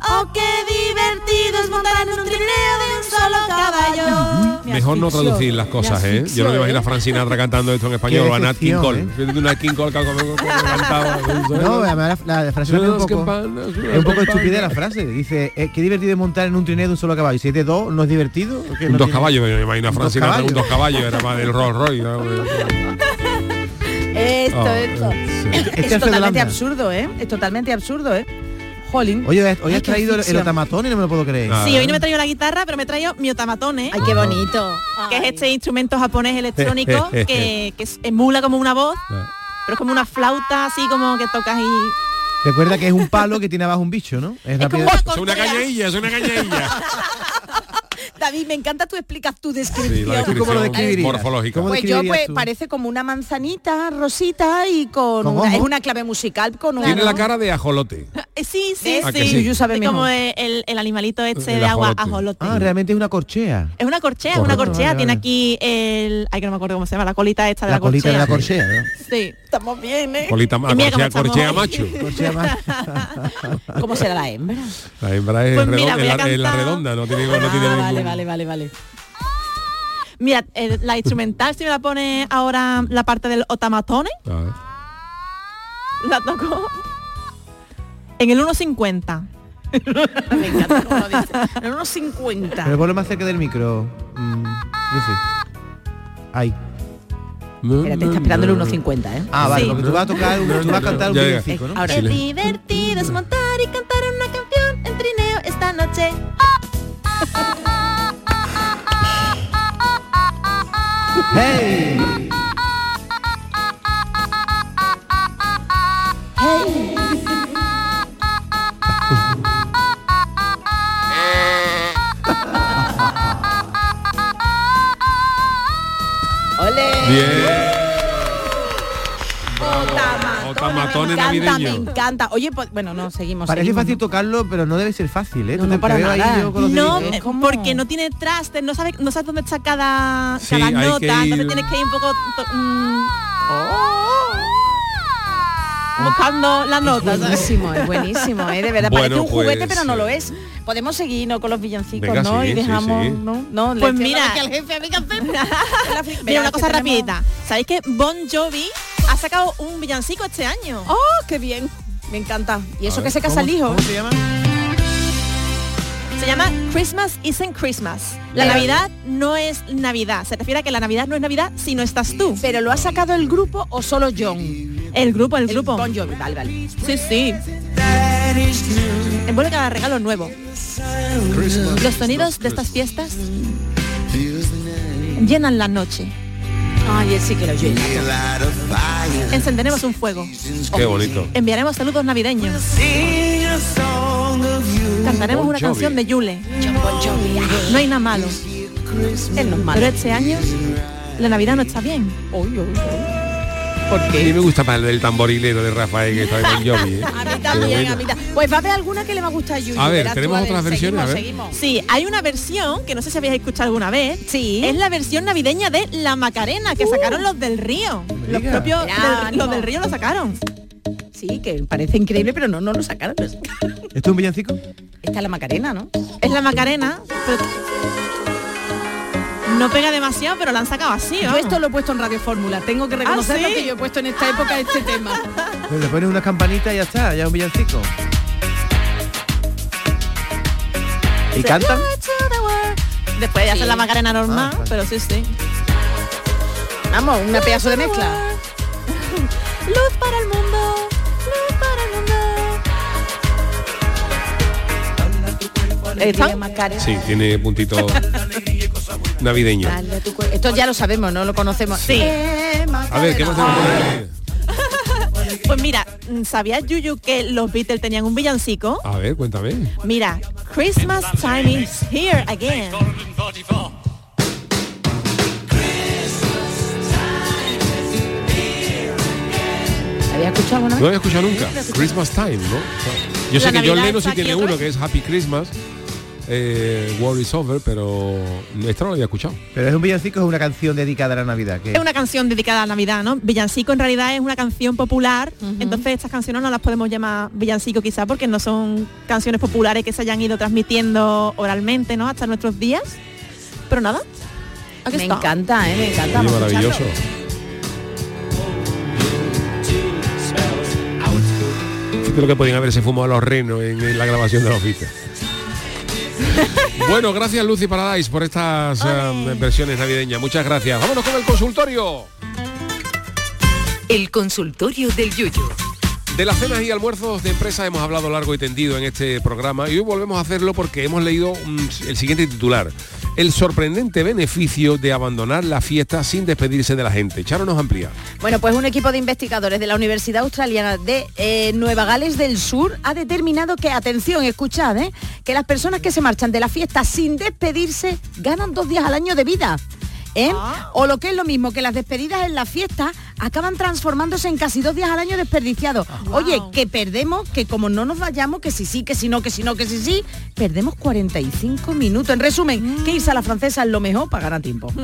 Oh, qué divertido es montar en un trineo de un solo caballo. Mejor no traducir las cosas, ¿eh? Yo no me imagino a Frank Sinatra cantando esto en español o a Nat King Cole. ¿eh? Una King Cole que cantaba. No, además la, la frase es un poco, campanas, es un poco estúpida la frase. Dice, eh, qué divertido es montar en un trineo de un solo caballo. Si es de dos, ¿no es divertido? Un No dos tiene- caballos, me imagino a Frank dos Sinatra, un caballos. dos caballos, era más del Rolls Royce. ¿no? Esto, Ah, esto. sí. Es, Este hace totalmente absurdo, ¿eh? Es totalmente absurdo, ¿eh? Jolín. Oye, hoy Ay, has traído el, el otamatón y no me lo puedo creer. Ah. Sí, hoy no me he traído la guitarra, pero me he traído mi otamatone. Ay, qué bonito. Que es este instrumento japonés electrónico que, que es- emula como una voz, Ah. pero es como una flauta así como que tocas y Recuerda que es un palo que tiene abajo un bicho, ¿no? Es. Es una cañadilla, es una cañadilla. David, me encanta tu explicas tu Sí, descripción. la ¿Tú cómo lo descripción describirías? morfológica. ¿Cómo Pues yo pues tú? parece como una manzanita rosita y con ¿Con una, es una clave musical con Tiene la cara de ajolote. Eh, Sí, sí, ¿A sí. que sí? Sabe mejor. como el, el animalito este El de agua ajolote. ajolote. Ah, realmente es una corchea. Es una corchea, es una corchea. Vale, Tiene vale. aquí el... Ay, que no me acuerdo cómo se llama, la colita esta de La, la, colita de corchea. la corchea, ¿no? Sí. Estamos bien, ¿eh? Colita, corchea, macho. ¿Cómo será la hembra? La hembra es, Pues mira, la, es la cantar. redonda, no tiene, no tiene Ah, ningún- vale, vale, vale, vale. Mira, el- la instrumental, si me la pone ahora la parte del otamatone, A ver. la toco en el 1.50. Me encanta cómo lo dice. En unos 50. Pero ponlo más cerca del micro. Mm, Lucy. Ahí. Espera, te está esperando el 1.50, ¿eh? Ah, vale, Sí. porque tú vas a tocar, un- tú vas a cantar un villancico, ¿no? Ahora, Silencio. divertido es montar y cantar una canción en trineo esta noche. ¡Hey! ¡Ole! Bien. Me encanta, me encanta. Oye, pues, bueno, no, seguimos. Parece seguimos, fácil ¿no? tocarlo, pero no debe ser fácil, ¿eh? No, para nada. eh, porque no tiene traste, no sabes, no sabes dónde está cada, Sí, cada que nota, entonces tienes que ir un poco to- mm, buscando las notas. Buenísimo, es buenísimo, ¿eh? de verdad. Bueno, Parece un juguete, pues, pero no lo eh, es. Podemos seguir ¿no? con los villancicos, Venga, ¿no? sí, y dejamos, sí. ¿no? no Pues mira. aquí al jefe, a mí, ¿qué hacemos? Mira, una que cosa tenemos- rapidita. ¿Sabéis que Bon Jovi ha sacado un villancico este año? ¡Oh, qué bien! Me encanta. Y eso que se casa el ¿Cómo- hijo. ¿Cómo se llama? Se llama Christmas Isn't Christmas. La Pero- Navidad no es Navidad. Se refiere a que la Navidad no es Navidad si no estás tú. ¿Pero lo ha sacado el grupo o solo John? El grupo, el grupo. Bon Jovi, vale, vale. Sí, sí. Envuelve cada regalo nuevo. Los sonidos de estas fiestas llenan la noche. Ay, él sí que lo llena. Encenderemos un fuego. Qué bonito. Enviaremos saludos navideños. cantaremos Bon una canción de Yule. No hay nada malo. Él no es malo. Pero este año la Navidad no está bien. ¿Por A mí me gusta más el tamborilero de Rafael que está Bon Jovi. ¿eh? A mí también, bueno. a mí también. Pues va a haber alguna que le va a gustar a Yuyu. A ver, verás ¿tenemos otras versiones? A Seguimos, ver. seguimos. Sí, hay una versión que no sé si habéis escuchado alguna vez. Sí. Es la versión navideña de La Macarena que sacaron los del Río. Los propios Mira, del- los del Río lo sacaron. Sí, que parece increíble, pero no, no lo sacaron. lo sacaron. ¿Esto es un villancico? Esta es la Macarena, ¿no? Es la Macarena. pero no pega demasiado, pero la han sacado así. Yo esto lo he puesto en Radio Fórmula. Tengo que reconocerlo ¿sí? que yo he puesto en esta época este tema. Pues le pones unas campanitas y ya está, ya es un villancico. ¿Y cantan? Después de hacer la Macarena normal, Ah, pero sí, sí. Vamos, una pedazo de mezcla. Luz para el mundo, luz para el mundo. ¿Están? Sí, tiene puntito navideño. Dale tu. Esto ya lo sabemos, no lo conocemos. Sí. Eh, A ver, ¿qué más tenemos por ahí? Pues mira, ¿sabías Yuyu que los Beatles tenían un villancico? A ver, cuéntame. Mira, Christmas time is here again. ¿Había escuchado No vez? había escuchado nunca. Christmas Time, ¿no? Yo sé que John Lennon sí tiene uno que es Happy Christmas. Eh, War is Over, pero esta no lo había escuchado. Pero es un villancico, es una canción dedicada a la Navidad. Que Es una canción dedicada a la Navidad, ¿no? Villancico en realidad es una canción popular, entonces estas canciones no las podemos llamar villancico quizá porque no son canciones populares que se hayan ido transmitiendo oralmente, ¿no? Hasta nuestros días. Pero nada. aquí Me está. encanta, ¿eh? Me encanta. A maravilloso. Fíjate lo que podían haberse fumado los renos en, en la grabación de la oficina. bueno, gracias Lucy Paradise por estas eh, versiones navideñas. Muchas gracias. Vámonos con el consultorio. El consultorio del Yuyu. De las cenas y almuerzos de empresa hemos hablado largo y tendido en este programa y hoy volvemos a hacerlo porque hemos leído el siguiente titular. El sorprendente beneficio de abandonar la fiesta sin despedirse de la gente. Charo nos amplía. Bueno, pues un equipo de investigadores de la Universidad Australiana de eh, Nueva Gales del Sur ha determinado que, atención, escuchad, ¿eh? que las personas que se marchan de la fiesta sin despedirse ganan dos días al año de vida. ¿eh? O lo que es lo mismo, que las despedidas en la fiesta acaban transformándose en casi dos días al año desperdiciados. Oye, que perdemos, que como no nos vayamos, que si sí, que si no, que si no, que si sí, perdemos 45 minutos. En resumen, que irse a la francesa es lo mejor para ganar tiempo.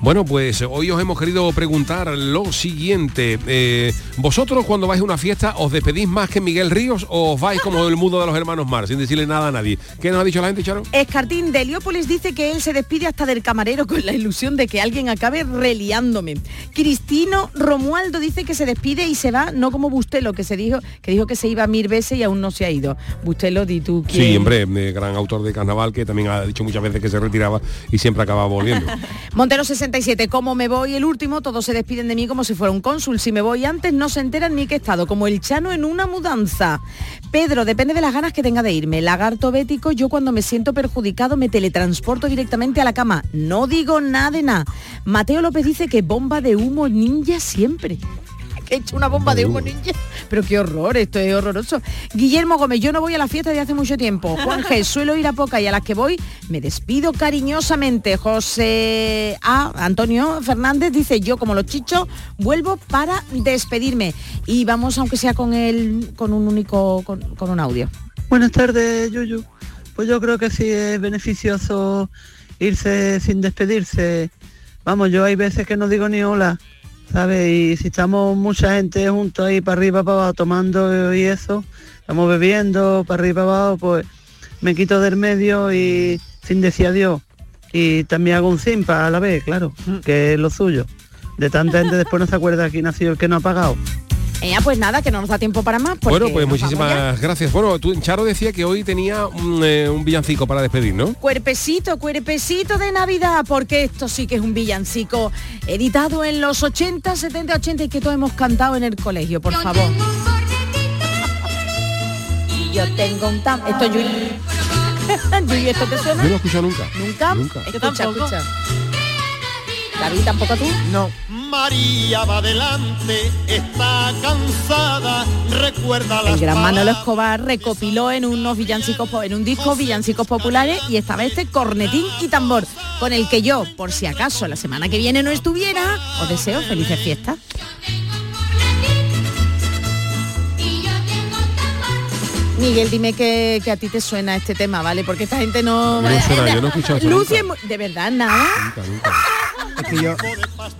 Bueno, pues hoy os hemos querido preguntar lo siguiente. Eh, ¿Vosotros cuando vais a una fiesta os despedís más que Miguel Ríos o os vais como el mundo de los hermanos Mar, sin decirle nada a nadie? ¿Qué nos ha dicho la gente, Charo? Escartín de Heliópolis dice que él se despide hasta del camarero con la ilusión de que alguien acabe reliándome. Cristino Romualdo dice que se despide y se va, no como Bustelo, que se dijo que dijo que se iba mil veces y aún no se ha ido. Bustelo, di tú quién. Sí, hombre, eh, gran autor de carnaval que también ha dicho muchas veces que se retiraba y siempre acaba volviendo. Montero 67, como me voy el último, todos se despiden de mí como si fuera un cónsul. Si me voy antes no se enteran ni que he estado, como el chano en una mudanza. Pedro, depende de las ganas que tenga de irme. Lagarto bético, yo cuando me siento perjudicado me teletransporto directamente a la cama. No digo nada de nada. Mateo López dice que bomba de humo ninja siempre. Que he hecho una bomba de humo ninja. Pero qué horror, esto es horroroso. Guillermo Gómez, yo no voy a la fiesta de hace mucho tiempo. Juan G, suelo ir a poca y a las que voy me despido cariñosamente. José A, Antonio Fernández dice, yo como los chichos vuelvo para despedirme. Y vamos, aunque sea con el, con un único, con, con un audio. Buenas tardes, Yuyu. Pues yo creo que sí es beneficioso irse sin despedirse. Vamos, yo hay veces que no digo ni hola, ¿sabes? Y si estamos mucha gente juntos ahí para arriba, para abajo, tomando y eso, estamos bebiendo para arriba, para abajo, pues me quito del medio y sin decir adiós. Y también hago un simpa a la vez, claro, que es lo suyo. De tanta gente después no se acuerda quién ha sido el que no ha pagado. Eh, pues nada, que no nos da tiempo para más. porque bueno, pues muchísimas gracias. Bueno, tú, Charo decía que hoy tenía un, eh, un villancico para despedir, ¿no? Cuerpecito, cuerpecito de Navidad, porque esto sí que es un villancico editado en los 80, 70, 80 y que todos hemos cantado en el colegio, por favor. Y yo tengo un tam... Esto. Yuri, ¿esto te suena? Yo no lo he escuchado nunca. ¿Nunca? Nunca. Escucha, escucha. David, ¿tampoco tú? No. María va adelante, está cansada, recuerda las El gran Manolo. Escobar recopiló en unos villancicos en un disco villancicos populares y estaba este cornetín y tambor con el que yo, por si acaso la semana que viene no estuviera, os deseo felices fiestas. Miguel, dime que, que a ti te suena este tema, ¿vale? Porque esta gente no... No suena, yo no he escuchado eso Lucy nunca. es muy- de verdad, nada. Es que yo,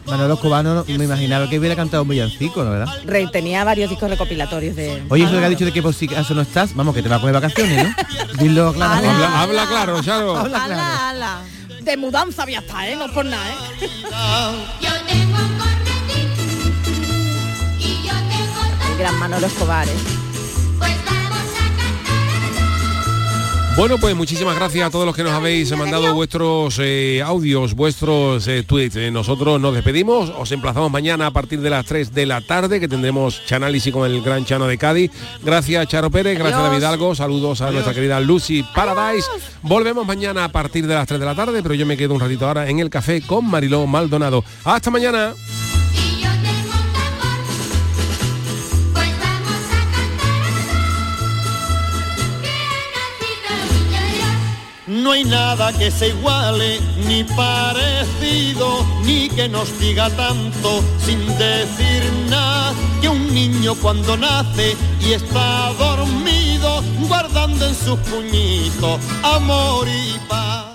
Manolo Escobar no me imaginaba que hubiera cantado un villancico, ¿no verdad? Re- tenía varios discos recopilatorios de... Oye, eso que ha dicho de que por si acaso no estás, vamos, que te va a coger vacaciones, ¿no? Dilo claro. Habla, habla claro, Charo. Habla claro. Ala, ala. De mudanza voy a estar, ¿eh? No por nada, ¿eh? El gran Manolo Escobar, ¿eh? Bueno, pues muchísimas gracias a todos los que nos habéis mandado vuestros eh, audios, vuestros eh, tweets. Eh, nosotros nos despedimos, os emplazamos mañana a partir de las 3 de la tarde, que tendremos Chanálisis con el gran Chano de Cádiz. Gracias Charo Pérez, gracias. David Algo, saludos a nuestra querida Lucy Paradise. Volvemos mañana a partir de las 3 de la tarde, pero yo me quedo un ratito ahora en el café con Mariló Maldonado. Hasta mañana. No hay nada que se iguale, ni parecido, ni que nos diga tanto sin decir nada. Que un niño cuando nace y está dormido, guardando en sus puñitos amor y paz.